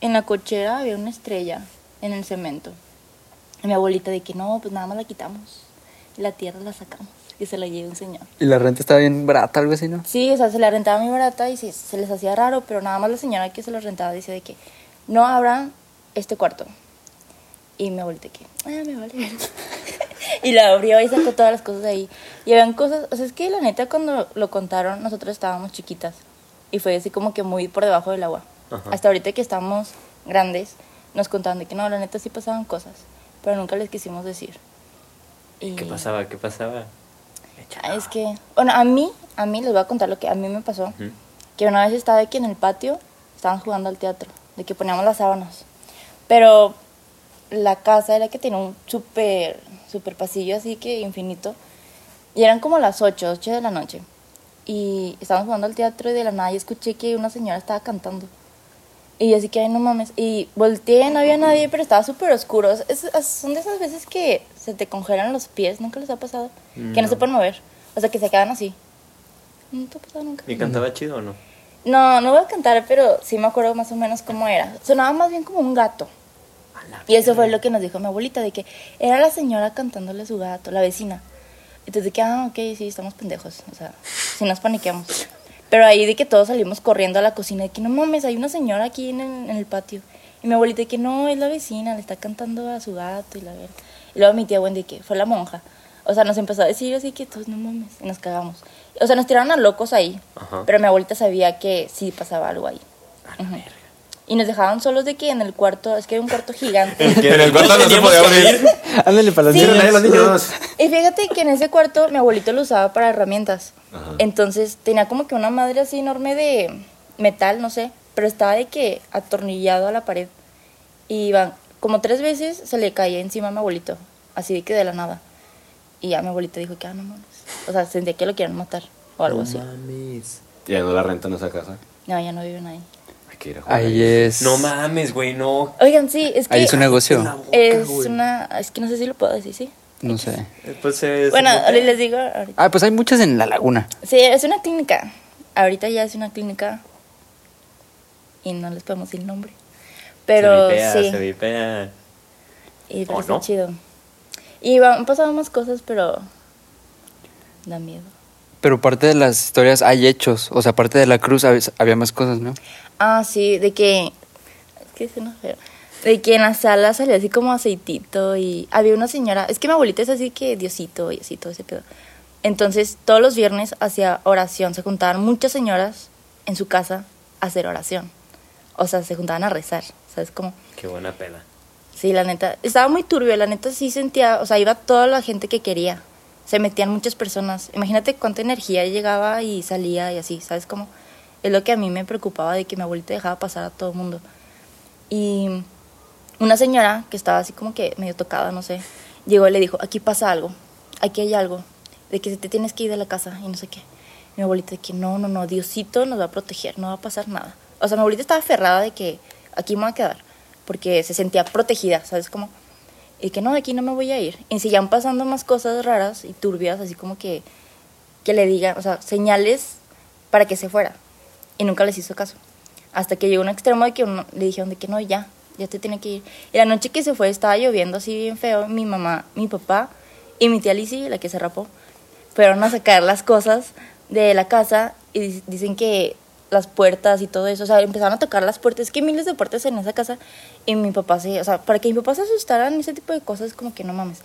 en la cochera había una estrella en el cemento. Y mi abuelita de que no, pues nada más la quitamos. Y la tierra la sacamos. Y se la lleva un señor. Y la renta estaba bien barata, algo así, ¿no? Sí, o sea, se la rentaba muy barata y se les hacía raro, pero nada más la señora que se los rentaba decía de que no abran este cuarto. Y mi abuelita que, ah, me vale. ver". y la abrió y sacó todas las cosas de ahí. Y habían cosas, o sea, es que la neta cuando lo contaron nosotros estábamos chiquitas. Y fue así como que muy por debajo del agua. Ajá. Hasta ahorita que estamos grandes, nos contaban de que no, la neta sí pasaban cosas, pero nunca les quisimos decir. Y- ¿Qué pasaba? ¿Qué pasaba? Ah, Es que, bueno, a mí, a mí les voy a contar lo que a mí me pasó. Ujú. Que una vez estaba aquí en el patio, estábamos jugando al teatro, de que poníamos las sábanas. Pero la casa era que tenía un súper, súper pasillo así que infinito. Y eran como las 8, 8 de la noche. Y estábamos jugando al teatro y de la nada yo escuché que una señora estaba cantando. Y yo así que, ay, no mames. Y volteé, no había nadie, pero estaba súper oscuro. Es- es- son de esas veces que se te congelan los pies, ¿nunca les ha pasado? Que no se pueden mover. O sea, que se quedan así. No te ha pasado nunca. ¿Y cantaba chido o no? No, no voy a cantar, pero sí me acuerdo más o menos cómo era. Sonaba más bien como un gato. Y eso fue lo que nos dijo mi abuelita, de que era la señora cantándole a su gato, la vecina. Entonces de que, ah, ok, sí, estamos pendejos. O sea, si nos paniqueamos. Pero ahí de que todos salimos corriendo a la cocina, de que no mames, hay una señora aquí en el, en el patio. Y mi abuelita de que no, es la vecina, le está cantando a su gato y la verdad. Y luego mi tía Wendy que fue la monja. O sea, nos empezó a decir así que todos no mames, y nos cagamos. O sea, nos tiraron a locos ahí. Ajá. Pero mi abuelita sabía que sí pasaba algo ahí. Ujú. Y nos dejaban solos de que en el cuarto, es que hay un cuarto gigante. En el cuarto no se podía abrir. Ándale para los Sí. niños. Los niños. Y fíjate que en ese cuarto mi abuelito lo usaba para herramientas. Ajá. Entonces tenía como que una madre así enorme de metal, no sé, pero estaba de que atornillado a la pared. Y iban como tres veces se le caía encima a mi abuelito, así de que de la nada. Y ya mi abuelito dijo que, ah, no mames. O sea, sentía que lo querían matar o algo así. mames. Ya no la rentan esa casa. No, ya no viven ahí. Hay que ir a jugar. Ahí es. No mames, güey, no. Oigan, sí, es que Ahí es un negocio. Boca, es güey. una, es que no sé si lo puedo decir, sí. No sé. Pues se- Bueno, les digo ahorita. Ah, pues hay muchas en la laguna. Sí, es una clínica. Ahorita ya es una clínica. Y no les podemos decir el nombre. Pero se vipea, sí. se vipea. Y ¿O está no? chido. Y han pasado más cosas, pero. Da miedo. Pero parte de las historias hay hechos. O sea, aparte de la cruz hab- había más cosas, ¿no? Ah, sí, de que. ¿Qué se nos? De que en la sala salía así como aceitito y había una señora. Es que mi abuelita es así que Diosito y así todo ese pedo. Entonces, todos los viernes hacía oración. Se juntaban muchas señoras en su casa a hacer oración. O sea, se juntaban a rezar. ¿Sabes cómo? Qué buena pela. Sí, la neta. Estaba muy turbio, la neta sí sentía. O sea, iba toda la gente que quería. Se metían muchas personas. Imagínate cuánta energía llegaba y salía y así, ¿sabes cómo? Es lo que a mí me preocupaba de que mi abuelita dejaba pasar a todo el mundo. Y una señora que estaba así como que medio tocada, no sé, llegó y le dijo, aquí pasa algo, aquí hay algo, de que te tienes que ir de la casa y no sé qué. Mi abuelita de que no, no, no, Diosito nos va a proteger, no va a pasar nada. O sea, mi abuelita estaba aferrada de que aquí me voy a quedar, porque se sentía protegida, ¿sabes cómo? Y que no, de aquí no me voy a ir. Y seguían pasando más cosas raras y turbias, así como que, que le digan, o sea, señales para que se fuera. Y nunca les hizo caso. Hasta que llegó un extremo de que uno- le dijeron de que no, ya, ya te tiene que ir. Y la noche que se fue estaba lloviendo así bien feo. Mi mamá, mi papá y mi tía Lizzie, la que se rapó, fueron a sacar las cosas de la casa y dic- dicen que las puertas y todo eso, o sea, empezaron a tocar las puertas, es que hay miles de puertas en esa casa y mi papá se, o sea, para que mi papá se asustara en ese tipo de cosas, como que no mames,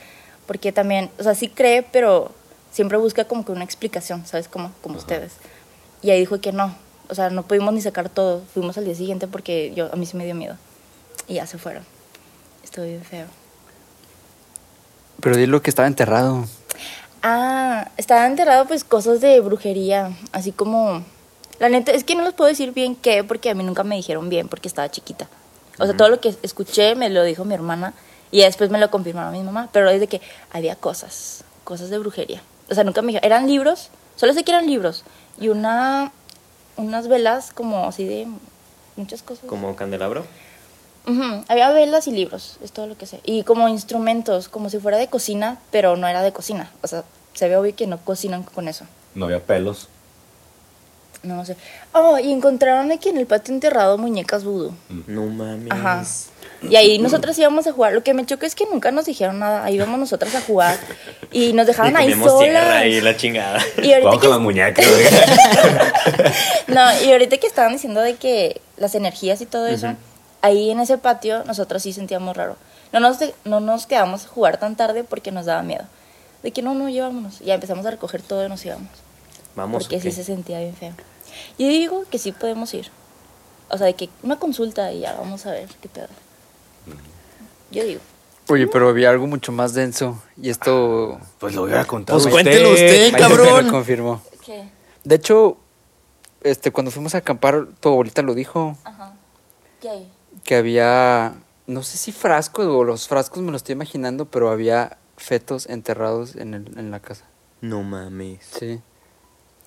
porque también, o sea, sí cree, pero siempre busca como que una explicación, ¿sabes? Como, como ustedes. Y ahí dijo que no, o sea, no pudimos ni sacar todo, fuimos al día siguiente porque yo, a mí sí me dio miedo y ya se fueron. Estuvo bien feo. Pero di lo que estaba enterrado. Ah, estaba enterrado pues cosas de brujería, así como... La neta, es que no les puedo decir bien qué, porque a mí nunca me dijeron bien, porque estaba chiquita. O sea, todo lo que escuché me lo dijo mi hermana y después me lo confirmaron mi mamá, pero es de que había cosas, cosas de brujería. O sea, nunca me dijeron, eran libros, solo sé que eran libros, y una, unas velas como así de muchas cosas. Como candelabro. Había velas y libros, es todo lo que sé. Y como instrumentos, como si fuera de cocina, pero no era de cocina. O sea, se ve obvio que no cocinan con eso. No había pelos. No, no sé. Oh, y encontraron aquí en el patio enterrado muñecas vudú. No mames. Ajá. Y ahí nosotras íbamos a jugar. Lo que me choca es que nunca nos dijeron nada. Ahí íbamos nosotras a jugar. Y nos Y dejaban ahí comimos tierra solas. y la chingada. Y ahorita Vamos que con las muñecas. güey. No, y ahorita que estaban diciendo de que las energías y todo eso, ahí en ese patio nosotros sí sentíamos raro. No nos, de- no nos quedamos a jugar tan tarde porque nos daba miedo. De que no, no, llevámonos. Ya empezamos a recoger todo y nos íbamos. Vamos. porque ¿o sí se sentía bien feo. Yo digo que sí podemos ir. O sea, de que una consulta y ya vamos a ver qué pedo. Yo digo. Oye, pero había algo mucho más denso. Y esto. Pues lo hubiera contado Pues cuéntelo usted, me cabrón. lo confirmó. ¿Qué? De hecho, este, cuando fuimos a acampar, tu abuelita lo dijo. Ajá. ¿Qué hay? Que había. No sé si frascos o los frascos me lo estoy imaginando, pero había fetos enterrados en, el, en la casa. No mames. Sí.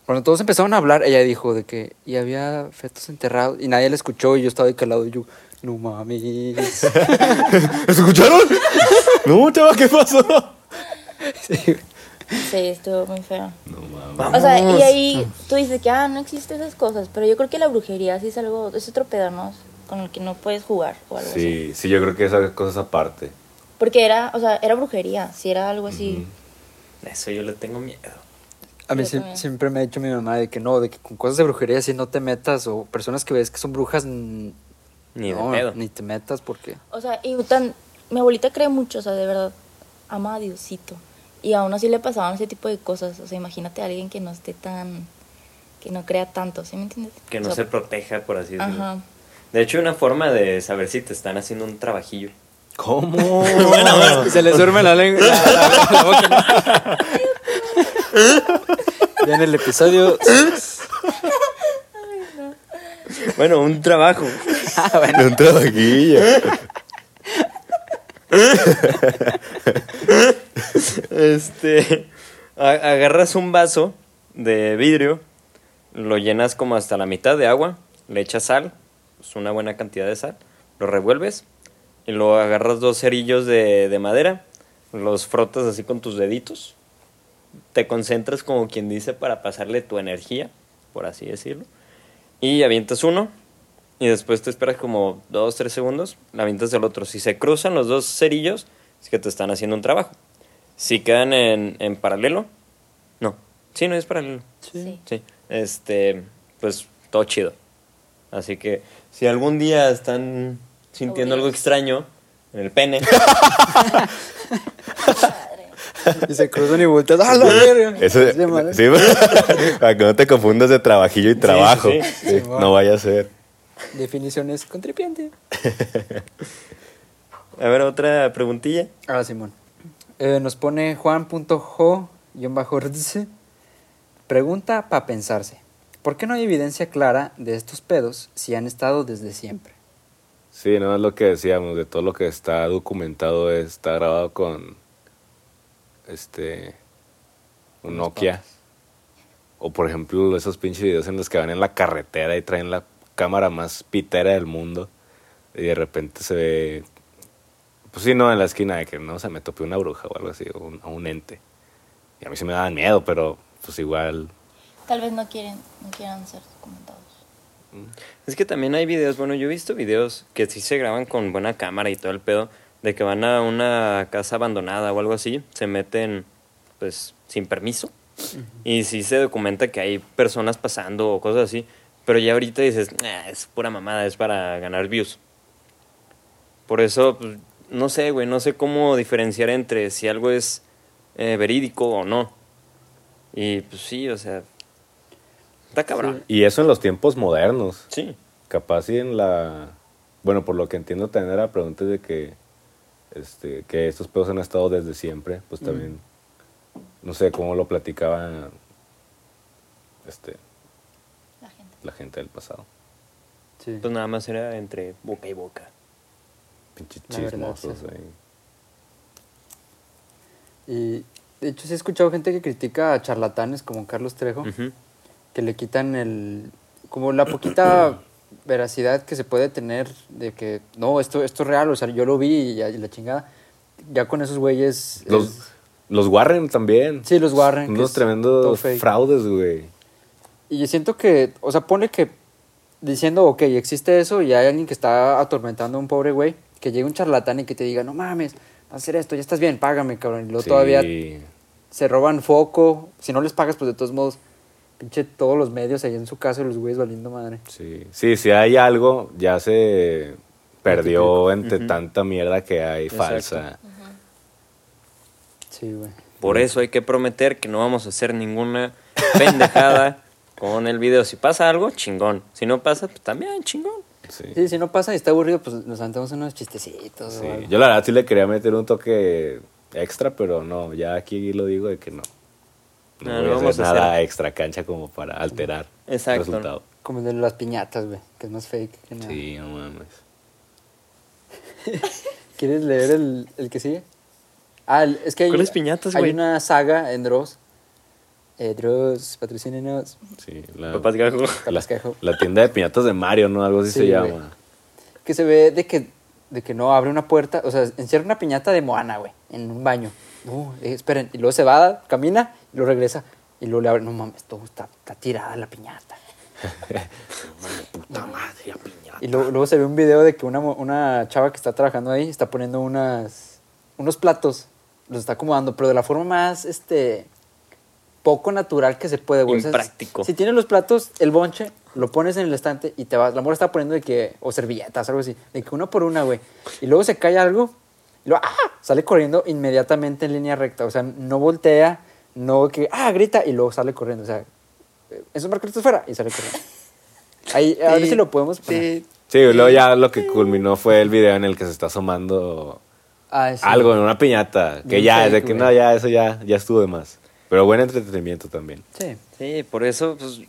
Cuando todos empezaron a hablar, ella dijo de que y había fetos enterrados y nadie la escuchó y yo estaba de calado y yo, no mames. ¿Escucharon? no, chava, ¿qué pasó? Sí. Sí, estuvo muy feo. No mames. O sea, y ahí tú dices que, ah, no existen esas cosas, pero yo creo que la brujería sí es algo, es otro pedo, ¿no? Con el que no puedes jugar o algo así. Sí, sí, yo creo que esa cosa es aparte. Porque era, o sea, era brujería, sí era algo así. Eso yo le tengo miedo. A mí siempre me ha dicho mi mamá de que no, de que con cosas de brujería si no te metas o personas que ves que son brujas n- Ni de no, pedo. ni te metas porque O sea, y tan, mi abuelita cree mucho, o sea, de verdad, ama a Diosito. Y aún así le pasaban ese tipo de cosas. O sea, imagínate a alguien que no esté tan, que no crea tanto, ¿sí me entiendes? Que no O sea, se proteja, por así decirlo. Ajá. De hecho, una forma de saber si te están haciendo un trabajillo. ¿Cómo? se les duerme la lengua la, la- la boca. ¿no? ya en el episodio Bueno, un trabajo. Un trabajillo. Este, agarras un vaso de vidrio, lo llenas como hasta la mitad de agua, le echas sal, es una buena cantidad de sal, lo revuelves y luego agarras dos cerillos de, de madera, los frotas así con tus deditos, te concentras como quien dice para pasarle tu energía, por así decirlo, y avientas uno y después te esperas como dos, tres segundos, la avientas el otro. Si se cruzan los dos cerillos, es que te están haciendo un trabajo. Si quedan en, en paralelo, no. Sí, no es paralelo. Sí. Sí. Este, pues todo chido. Así que si algún día están sintiendo algo extraño en el pene, y se cruzan y voltean. ¡Ah, la verga! Eso, Es de sí, para que no te confundas de trabajillo y trabajo. sí, Sí, no vaya a ser. Definiciones contripiente. a ver, otra preguntilla. Ah, Simón. Eh, nos pone Juan.jo-rdice. Pregunta para pensarse. ¿Por qué no hay evidencia clara de estos pedos si han estado desde siempre? Sí, no es lo que decíamos, de todo lo que está documentado está grabado con este un Nokia. O por ejemplo, esos pinches videos en los que van en la carretera y traen la cámara más pitera del mundo. Y de repente se ve, pues sí, no, en la esquina de que no se me topé una bruja o algo así, o un, o un ente. Y a mí sí me daban miedo, pero pues igual. Tal vez no quieren, no quieran ser documentados. Es que también hay videos, bueno, yo he visto videos que sí se graban con buena cámara y todo el pedo, de que van a una casa abandonada o algo así, se meten pues sin permiso y sí se documenta que hay personas pasando o cosas así, pero ya ahorita dices, "Ah, es pura mamada, es para ganar views. Por eso, pues, no sé, güey, no sé cómo diferenciar entre si algo es eh, verídico o no. Y pues sí, o sea, está cabrón. Y eso en los tiempos modernos. Sí. Capaz y en la... Bueno, por lo que entiendo también era pregunta de que este, que estos pedos han estado desde siempre, pues también, no sé cómo lo platicaba este, La gente. la gente del pasado. Sí. Pues nada más era entre boca y boca. Pinches verdad, chismosos sí. ahí. Y de hecho sí he escuchado gente que critica a charlatanes como Carlos Trejo, que le quitan el como la poquita veracidad que se puede tener de que no, esto esto es real, o sea, yo lo vi y, ya- y la chingada. Ya con esos güeyes Los, es- los Warren también. sí los Warren, Unos tremendos fraudes, güey. Y yo siento que, o sea, pone que diciendo, ok, existe eso y hay alguien que está atormentando a un pobre güey, que llegue un charlatán y que te diga, no mames, hacer esto, ya estás bien, págame, cabrón. Y luego Sí. todavía se roban foco. Si no les pagas, pues de todos modos, pinche todos los medios ahí en su casa y los güeyes valiendo madre. Sí, sí, si hay algo, ya se perdió entre tanta mierda que hay Exacto. falsa. Sí, güey. Por eso hay que prometer que no vamos a hacer ninguna pendejada con el video. Si pasa algo, chingón. Si no pasa, pues también chingón. Sí. Sí, si no pasa y está aburrido, pues nos aventamos unos chistecitos. o Sí, algo. Yo la verdad sí le quería meter un toque extra, pero no, ya aquí lo digo de que no. No, No, voy no a vamos hacer a nada hacer- extra cancha como para alterar Exacto. el resultado. Como el de las piñatas, güey, que es más fake que nada. Sí, no mames. ¿Quieres leer el, el que sigue? Ah, es que hay, ¿Cuáles piñatas, hay una saga en Dross. Eh, Dross, patrocínenos. Sí, la, Papás Gajo. la, tienda de piñatas de Mario, ¿no? Algo así Sí, se llama. Que se ve de que, de que no abre una puerta, o sea, encierra una piñata de Moana, güey, en un baño. No, eh, esperen. Y luego se va, camina y luego regresa. Y luego le abre, no mames, todo está, está tirada la piñata. Puta madre, la piñata. Y luego, luego se ve un video de que una, una chava que está trabajando ahí está poniendo unas, unos platos, los está acomodando, pero de la forma más, este, poco natural que se puede, güey. O sea, Impráctico. Si tienes los platos, el bonche, lo pones en el estante y te vas. La morra está poniendo de que, o servilletas, algo así, de que una por una, güey. Y luego se cae algo, y luego, ¡ah! Sale corriendo inmediatamente en línea recta. O sea, no voltea, no que, ¡ah! Grita, y luego sale corriendo. O sea, eso marca que estás fuera, y sale corriendo. Ahí, a ver si lo podemos poner. Sí, luego ya lo que culminó fue el video en el que se está asomando Ah, sí. algo en una piñata. Que Bien ya, es de que no, ya, eso ya, ya estuvo de más. Pero buen entretenimiento también. Sí. Sí, por eso, pues.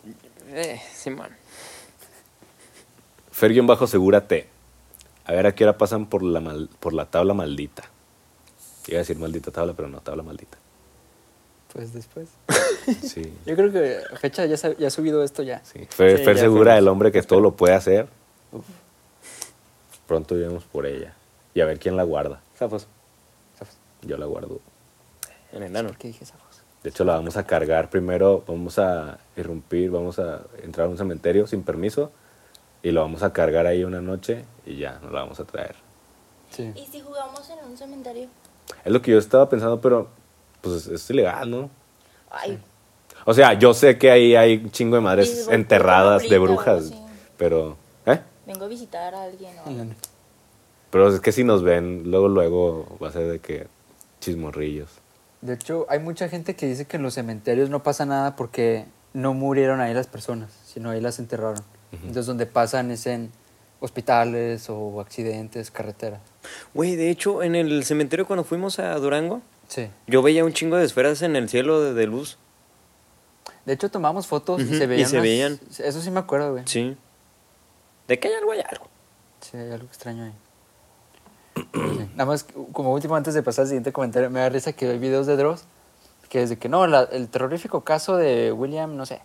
Eh, Simón. Fergion bajo segúrate. A ver a qué hora pasan por la, mal- por la tabla maldita. Iba a decir maldita tabla, pero no, tabla maldita. Pues después. Sí, Yo creo que fecha ya, ya ha subido esto ya. sí. Fer, Sí, Fer ya segura fuimos. el hombre que todo lo puede hacer. Uf. Pronto iremos por ella. Y a ver quién la guarda. Zafos. Yo la guardo. En enano. ¿Por qué dije voz? De hecho, la vamos a cargar primero. Vamos a irrumpir, vamos a entrar a un cementerio sin permiso. Y lo vamos a cargar ahí una noche y ya, nos la vamos a traer. Sí. ¿Y si jugamos en un cementerio? Es lo que yo estaba pensando, pero pues es ilegal, ¿no? Ay, O sea, yo sé que ahí hay un chingo de madres enterradas de brujas, así. pero... ¿Eh? vengo a visitar a alguien. o algo. Pero es que si nos ven, luego, luego va a ser de que chismorrillos. De hecho, hay mucha gente que dice que en los cementerios no pasa nada porque no murieron ahí las personas, sino ahí las enterraron. Entonces, donde pasan es en hospitales o accidentes, carreteras. Güey, de hecho, en el cementerio cuando fuimos a Durango, Sí. yo veía un chingo de esferas en el cielo de, de luz. De hecho, tomamos fotos Ujú, y se y veían. se unas- veían. Eso sí me acuerdo, güey. Sí. De que hay algo, hay algo. Sí, hay algo extraño ahí. Sí. Nada más, como último, antes de pasar al siguiente comentario, me da risa que hay videos de Dross que desde que no, la- el terrorífico caso de William, no sé.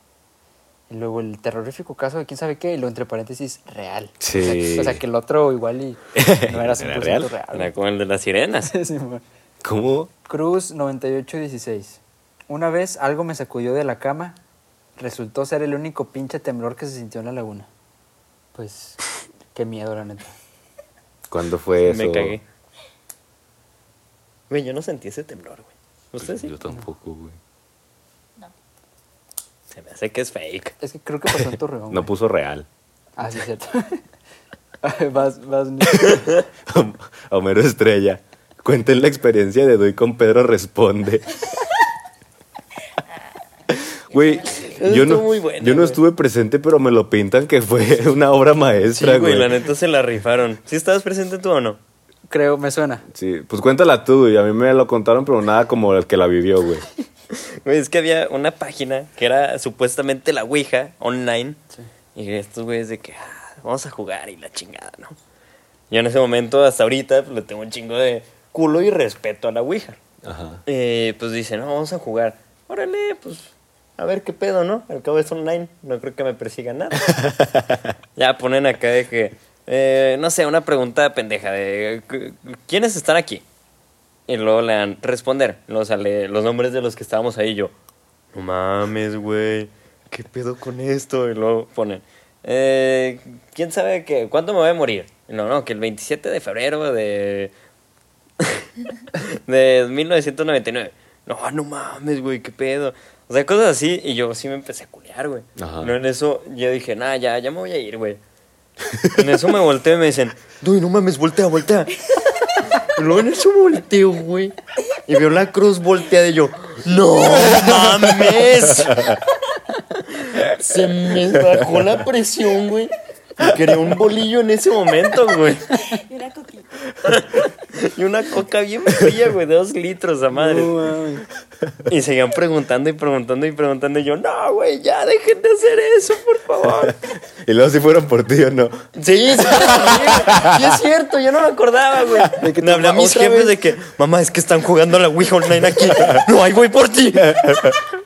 Y luego el terrorífico caso de quién sabe qué, y luego entre paréntesis, real. O sea, Sí. O sea, que el otro igual y no era ¿Era 100% real? real. Era como el de las sirenas. Sí. ¿Cómo? Cruz 9816. Una vez algo me sacudió de la cama. Resultó ser el único pinche temblor que se sintió en la laguna. Pues, qué miedo, la neta. ¿Cuándo fue eso? Me cagué. Güey, yo no sentí ese temblor, güey. ¿Usted sí? Yo tampoco, güey. No. Se me hace que es fake. Es que creo que pasó en Torreón. No güey. puso real. Ah, sí, es cierto. vas, vas. Homero Estrella. Cuenten la experiencia de Doy con Pedro Responde. Güey, yo no, estuvo muy bueno, yo no güey. estuve presente, pero me lo pintan que fue una obra Sí, maestra, güey, güey. la neta se la rifaron. ¿Sí estabas presente tú o no? creo, me suena. Sí, pues cuéntala tú, y a mí me lo contaron, pero nada como el que la vivió, güey. Güey, es que había una página que era supuestamente la Ouija online. Y estos güeyes de que ah, vamos a jugar y la chingada, ¿no? Yo en ese momento, hasta ahorita, pues, le tengo un chingo de culo y respeto a la Ouija. Ajá. Eh, pues dicen, no, vamos a jugar. Órale, pues a ver qué pedo, ¿no? Al cabo es online, no creo que me persiga nada. ya ponen acá de que, eh, no sé, una pregunta pendeja de, "¿Qu- ¿quiénes están aquí? Y luego le dan responder. Luego sale los nombres de los que estábamos ahí. Yo, no mames, güey. ¿Qué pedo con esto? Y luego ponen, eh, ¿quién sabe que, cuándo me voy a morir? No, no, que el 27 de febrero de de 1999. No, no mames, güey, qué pedo. O sea, cosas así. Y yo sí me empecé a culear, güey. No, en eso yo dije, nah, ya, ya me voy a ir, güey. En eso me volteo y me dicen, Duy, no mames, voltea, voltea. Luego en eso volteo, güey. Y veo la cruz volteada y yo, no mames. Se me bajó la presión, güey. Y quería un bolillo en ese momento, güey. Y una coquita. Y una coca bien fría, güey, de dos litros a madre. Y seguían preguntando y preguntando y preguntando. Y yo, no, güey, ya dejen de hacer eso, por favor. Y luego si fueron por ti o no. Sí, sí, sí, sí es cierto, yo no me acordaba, güey. De que Me hablé a mis jefes vez. de que, mamá, es que están jugando a la Ouija online aquí. No, ahí voy por ti.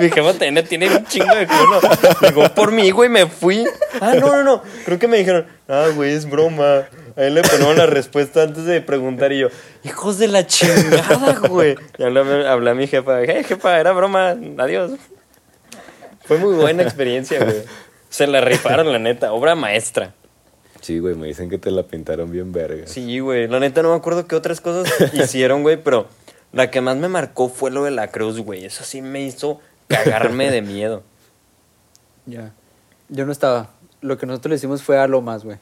Mi jefa también tiene un chingo de culo. Llegó por mí, güey, me fui. Ah, no, no, no. Creo que me dijeron, ah, güey, es broma. A él le ponemos la respuesta antes de preguntar y yo, hijos de la chingada, güey. Y hablé, hablé a mi jefa, eh, jefa, era broma, adiós. Fue muy buena experiencia, güey. Se la rifaron, la neta, obra maestra. Sí, güey, me dicen que te la pintaron bien verga. Sí, güey. La neta no me acuerdo qué otras cosas hicieron, güey, pero la que más me marcó fue lo de la cruz, güey. Eso sí me hizo cagarme de miedo. Ya. Yo no estaba. Lo que nosotros le hicimos fue a Lomas, güey.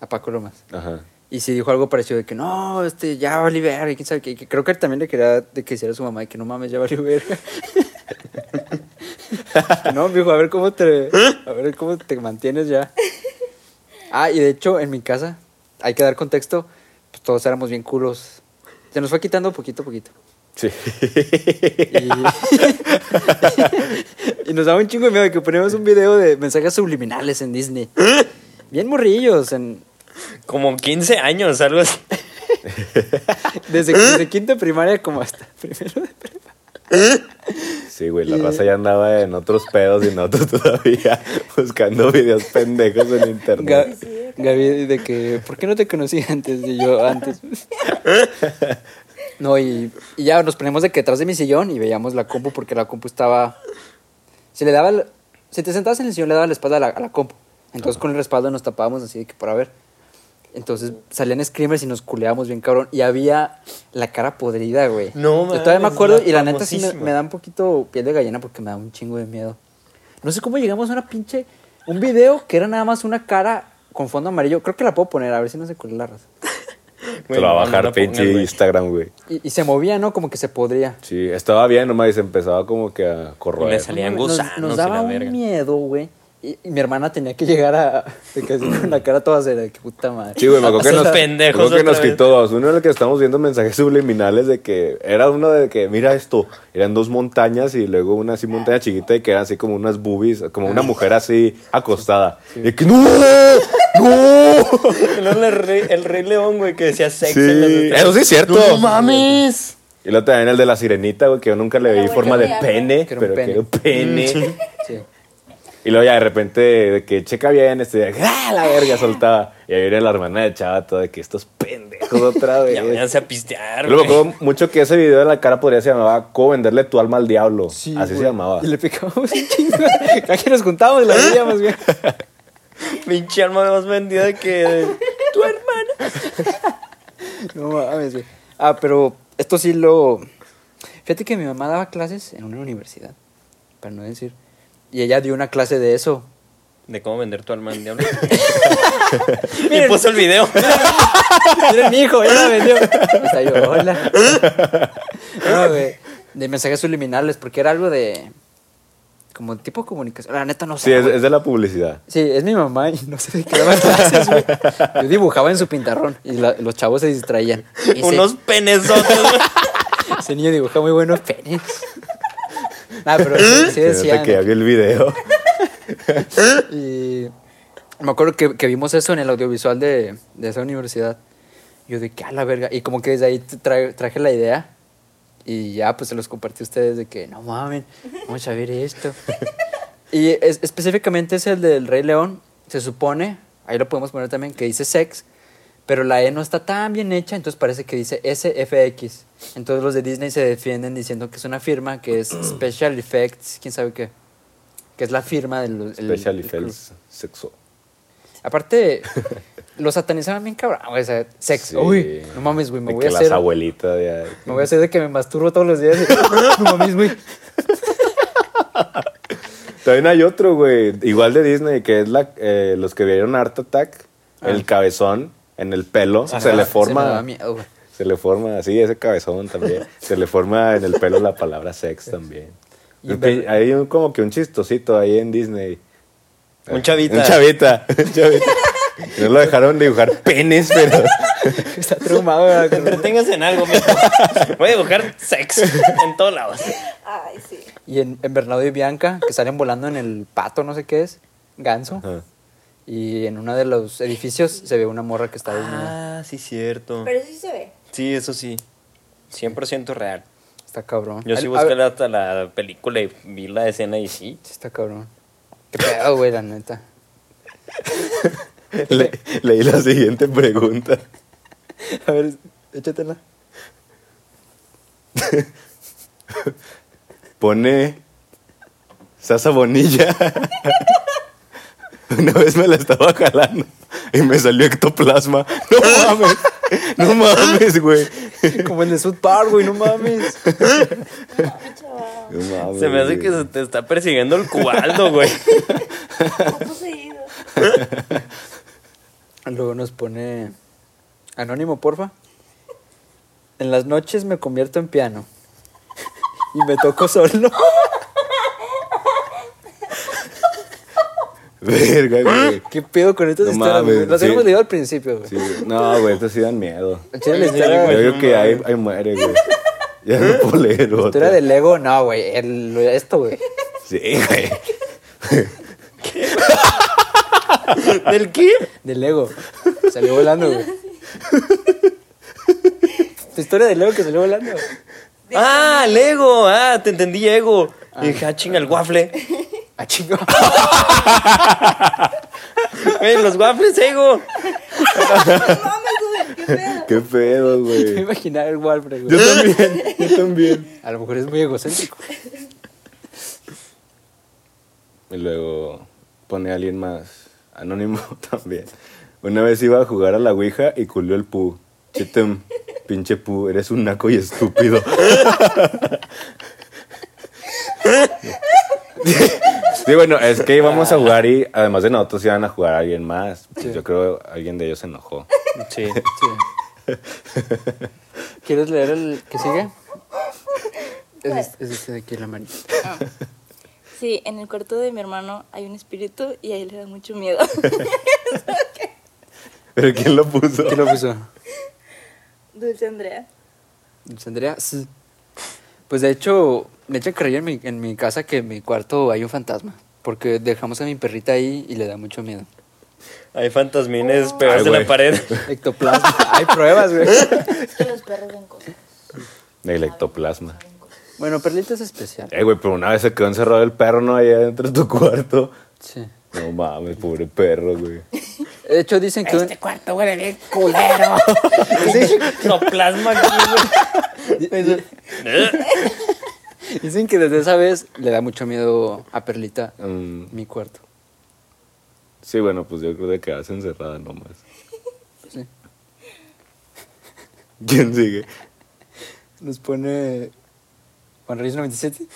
A Paco Lomas. Ajá. Y sí dijo algo parecido de que no, este, ya valió verga, y quién sabe qué. que Creo que él también le quería de que hiciera a su mamá de que no mames, ya valió verga. no, me dijo, a ver cómo te, a ver cómo te mantienes ya. Ah, y de hecho, en mi casa, hay que dar contexto, pues todos éramos bien culos. Se nos fue quitando poquito a poquito. Sí. Y, y nos daba un chingo de miedo de que poníamos un video de mensajes subliminales en Disney. Bien morrillos, en, Como 15 años, algo así. desde, desde quinto de primaria como hasta primero de prepa. Sí, güey, la raza ya andaba en otros pedos y nosotros todavía buscando videos pendejos en internet. Gaby, de que, ¿por qué no te conocí antes? Y yo, antes. No, y, y ya nos ponemos de que detrás de mi sillón y veíamos la compu porque la compu estaba... Si le daba... el- Si te sentabas en el sillón le daba la espalda a la, a la compu. Entonces con el respaldo nos tapábamos así de que para ver. Entonces salían screamers y nos culeábamos bien cabrón. Y había la cara podrida, güey. No, Yo todavía me acuerdo y la neta sí me, me da un poquito piel de gallina porque me da un chingo de miedo. No sé cómo llegamos a una pinche... Un video que era nada más una cara con fondo amarillo. Creo que la puedo poner, a ver si no se culea la raza. Va a no, pinche. Instagram, güey. Y, y se movía, ¿no? Como que se podría. Sí, estaba bien nomás y se empezaba como que a corroer. Le salían Nos- gusanos Nos, y daba la un verga. miedo, güey. Y, y mi hermana tenía que llegar a... De que así con la cara toda seria. de Que puta madre. Sí, güey, me acuerdo que nos, pendejos que nos quitó dos. Uno en el que estamos viendo mensajes subliminales de que era uno de que, mira esto, eran dos montañas y luego una así montaña chiquita y que eran así como unas boobies, como una mujer así acostada. Y que, ¡no! ¡No! El rey, el rey león, güey, que decía sexo. Sí, en las eso sí es cierto. ¡No mames! Y luego también el de la sirenita, güey, que yo nunca le vi forma de pene, que era un pero que pene. era un pene. Sí. Y luego ya de repente, de que checa bien, este, ¡ah, la verga! soltaba. Y ahí viene la hermana de Chava, toda de que estos pendejos otra vez. Ya váyanse a pistear, Luego me güey. acuerdo mucho que ese video de la cara podría se llamaba ¿Cómo venderle tu alma al diablo? Sí, Así se llamaba. Y le picamos un chingo. Cada que nos juntábamos y la veíamos, güey. Pinche alma más vendida que tu hermana. No mames, güey. Ah, pero esto sí lo... Fíjate que mi mamá daba clases en una universidad, para no decir. Y ella dio una clase de eso. De cómo vender tu alma al diablo. y puso el video. Mira mi hijo, ya la vendió. Está yo, hola. No, güey. De mensajes subliminales, porque era algo de... como tipo comunicación. La neta no sé. Sí, es, de la publicidad. Sí, es mi mamá y no sé de qué daban clases, güey. Yo dibujaba en su pintarrón y la- los chavos se distraían. Y Unos penesotes, güey. Ese niño dibuja muy buenos penes. Ah, pero sí, sí decían. que haga el video. Y me acuerdo que, que vimos eso en el audiovisual de, de esa universidad. Yo de que a la verga. Y como que desde ahí te tra- traje la idea. Y ya pues se los compartí a ustedes de que no mamen, vamos a ver esto. y es- específicamente es el del Rey León. Se supone, ahí lo podemos poner también, que dice sex. Pero la E no está tan bien hecha, entonces parece que dice SFX. Entonces los de Disney se defienden diciendo que es una firma que es Special Effects, quién sabe qué. Que es la firma del el- Special el effects sexo. Aparte, lo satanizaron bien cabrón. O sea, sex. Sí. Uy, no mames, güey. Me De voy que a las hacer. abuelitas de ahí. Me voy a hacer de que me masturbo todos los días. no mames, güey. También hay otro, güey, igual de Disney, que es la, eh, los que vieron Art Attack, Ah. el cabezón en el pelo, se le forma, miedo, se le forma, así ese cabezón también, se le forma en el pelo la palabra sex también. Hay un, como que un chistosito ahí en Disney. Un chavita. Un chavita, un chavita. No lo dejaron dibujar penes, pero... Está traumado, güey. Entreténgase en algo, mijo. Voy a dibujar sex en todos lados. Ay, sí. Y en, en Bernardo y Bianca, que salen volando en el pato, no sé qué es, ganso. Ajá. Y en uno de los edificios se ve una morra que está desnuda. Ah, sí, cierto. Pero sí se ve. Sí, eso sí. 100% real. Está cabrón. Yo sí Al- busqué a- hasta la película y vi la escena y sí. Sí, está cabrón. Qué pedo, güey, la neta. Le- leí la siguiente pregunta. A ver, échatela. Pone Sasa Bonilla. Una vez me la estaba jalando y me salió ectoplasma. No mames. No mames, güey. Como el de South Park, güey, no mames. No mames, Se me hace que se te está persiguiendo el cubaldo, güey. Luego nos pone anónimo, porfa. En las noches me convierto en piano. Y me toco solo. Verga, güey. ¿Qué pedo con estas No historias, mames, güey? Las sí. habíamos leído al principio, güey. Sí, no, güey, estos sí dan miedo. Chile la Sí, historia, güey. Yo digo que ahí, ahí muere, güey. Ya no puedo leer otra. historia del Lego, no, güey. el- Esto, güey. Sí, güey. ¿Del qué? Del Lego. Salió volando, güey. Tu historia del Lego que salió volando. Ah, Lego. Ah, te entendí, Ego. Y dije, ah, chinga, el waffle. Ah, chingo. Güey, los waffles, Ego. Qué pedo, Me güey. imaginaba el Walfred, Yo güey. también, yo también. A lo mejor es muy egocéntrico. Y luego pone a alguien más anónimo también. Una vez iba a jugar a la Ouija y culió el pu. Chitem, pinche pu, eres un naco y estúpido. Sí, bueno, es que íbamos a jugar y además de nosotros iban a jugar a alguien más. Pues Yo creo que alguien de ellos se enojó. Sí. Sí. ¿Quieres leer el que sigue? Es, este- es este de aquí, la manita. Sí, en el cuarto de mi hermano hay un espíritu y a él le da mucho miedo. ¿Pero quién lo puso? ¿Quién lo puso? Dulce Andrea. Andrea, sí. Pues de hecho, me echa creer en mi, en mi casa que en mi cuarto hay un fantasma. Porque dejamos a mi perrita ahí y le da mucho miedo. Hay fantasmines pegados en la pared. Ectoplasma. hay pruebas, güey. Es que los perros ven cosas. El ectoplasma. Bueno, Perlita es especial. Eh, güey, pero una vez se quedó encerrado el perro, ¿no? Allá dentro de tu cuarto. Sí. No mames, pobre perro, güey. De hecho, dicen que un- cuarto huele bien culero. Ectoplasma aquí, güey. dicen que desde esa vez le da mucho miedo a Perlita Mm, mi cuarto. sí, bueno, pues yo creo que quedarse encerrada nomás. Sí. ¿Quién sigue? Nos pone Juan Reyes 97.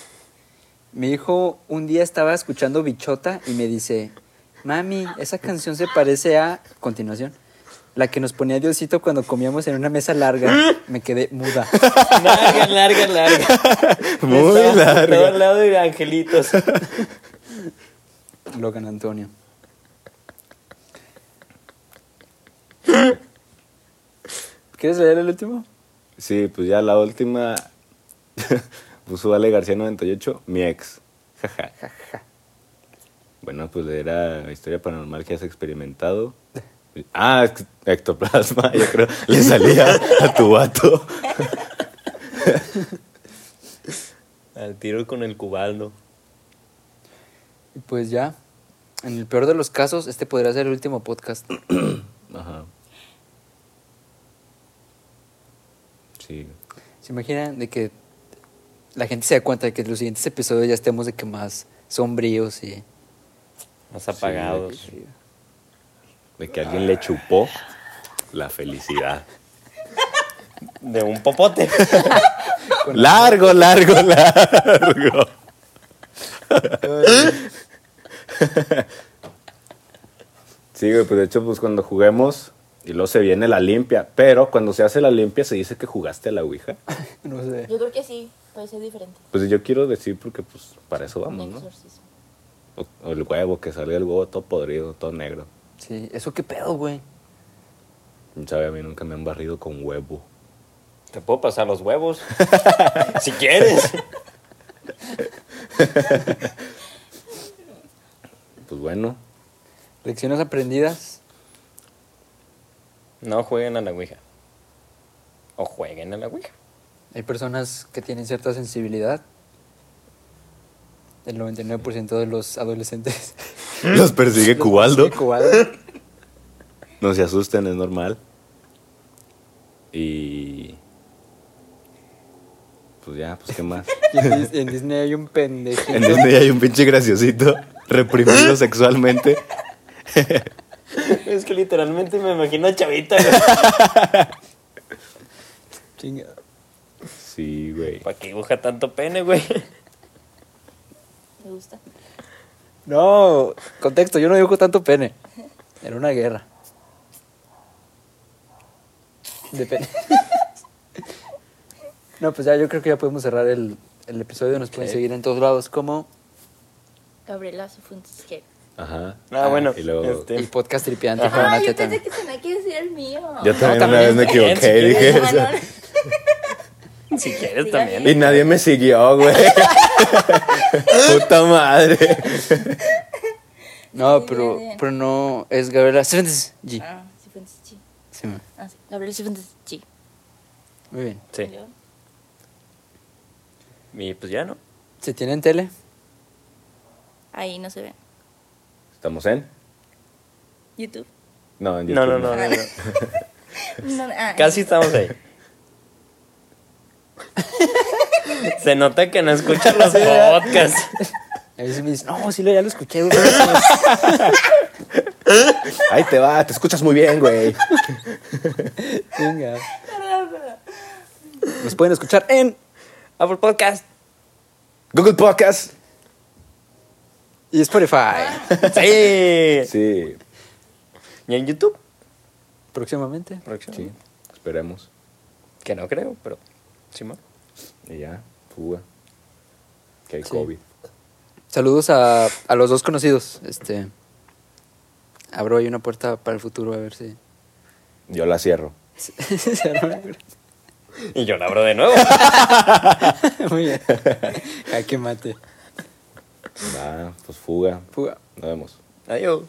Mi hijo un día estaba escuchando Bichota y me dice, mami, esa canción se parece a... Continuación. La que nos ponía Diosito cuando comíamos en una mesa larga. Me quedé muda. Larga, larga, larga. Muy Estaba larga. todo al lado de angelitos. Logan Antonio. ¿Quieres leer el último? Sí, pues ya la última. Puso Vale García 98, mi ex. Jaja. Bueno, pues era historia paranormal que has experimentado. Ah, ectoplasma, yo creo. Le salía a tu vato. Al tiro con el cubaldo. Y pues ya. En el peor de los casos, este podría ser el último podcast. Ajá. Sí. ¿Se imaginan de que la gente se da cuenta de que en los siguientes episodios ya estemos de que más sombríos y... Más apagados. De que alguien le chupó la felicidad. De un popote. Largo, largo, largo. Sí, güey, pues de hecho, pues cuando juguemos y luego se viene la limpia, pero cuando se hace la limpia se dice que jugaste a la Ouija. No sé. Yo creo que sí, puede ser diferente. Pues yo quiero decir porque pues para eso vamos, ¿no? exorcismo. O, o el huevo, que sale el huevo todo podrido, todo negro. Sí, ¿eso qué pedo, güey? Sabe, a mí nunca me han barrido con huevo. Te puedo pasar los huevos. si quieres. Pues bueno, Lecciones aprendidas. No jueguen a la Ouija. O jueguen a la Ouija. Hay personas que tienen cierta sensibilidad. El 99% de los adolescentes. los persigue Cubaldo. No se asusten, es normal. Y. Pues ya, pues qué más. En, Dis- en Disney hay un pendejito. En Disney hay un pinche graciosito reprimido sexualmente. Es que literalmente me imagino a Chavita. güey. Chinga. Sí, güey. ¿Para qué dibuja tanto pene, güey? Me gusta. No, contexto, yo no dibujo tanto pene. Era una guerra. De pene. No, pues ya yo creo que ya podemos cerrar el, el episodio. Nos pueden seguir en todos lados como Gabriela G. Ajá. Ah, bueno. Y luego. este, el podcast tripiante Ajá. con Ah, una yo pensé que tenía que decir el mío. Yo también, también una vez me equivoqué y si dije Ah, eso. no. Si quieres Sí, también. Y nadie me siguió, güey. Puta madre. No, pero, pero no es Gabriela Cifuentes G. Ah, Cifuentes G. Sí, ma. Ah, sí. Gabriela Cifuentes G. muy bien. Sí. Y pues ya, ¿no? ¿Se tienen tele? Ahí no se ve. ¿Estamos en? YouTube. No, en No, YouTube. no, no, no, no. No, ah, Casi estamos ahí. Se nota que no escuchan los podcasts. A veces me dicen, no, sí, lo- ya lo escuché. güey". Ahí te va, te escuchas muy bien, güey. Venga. Nos pueden escuchar en Apple Podcast. Google Podcast. y Spotify. Sí. Sí, Y en YouTube. Próximamente. sí. Esperemos. Que no creo, pero. Sí, ma. Y ya, fuga. Que hay Sí. COVID. Saludos a, a los dos conocidos. Este. Abro ahí una puerta para el futuro a ver si. Yo la cierro. Y yo la abro de nuevo. Muy bien. Jaque mate. Va, pues fuga. Fuga. Nos vemos. Adiós.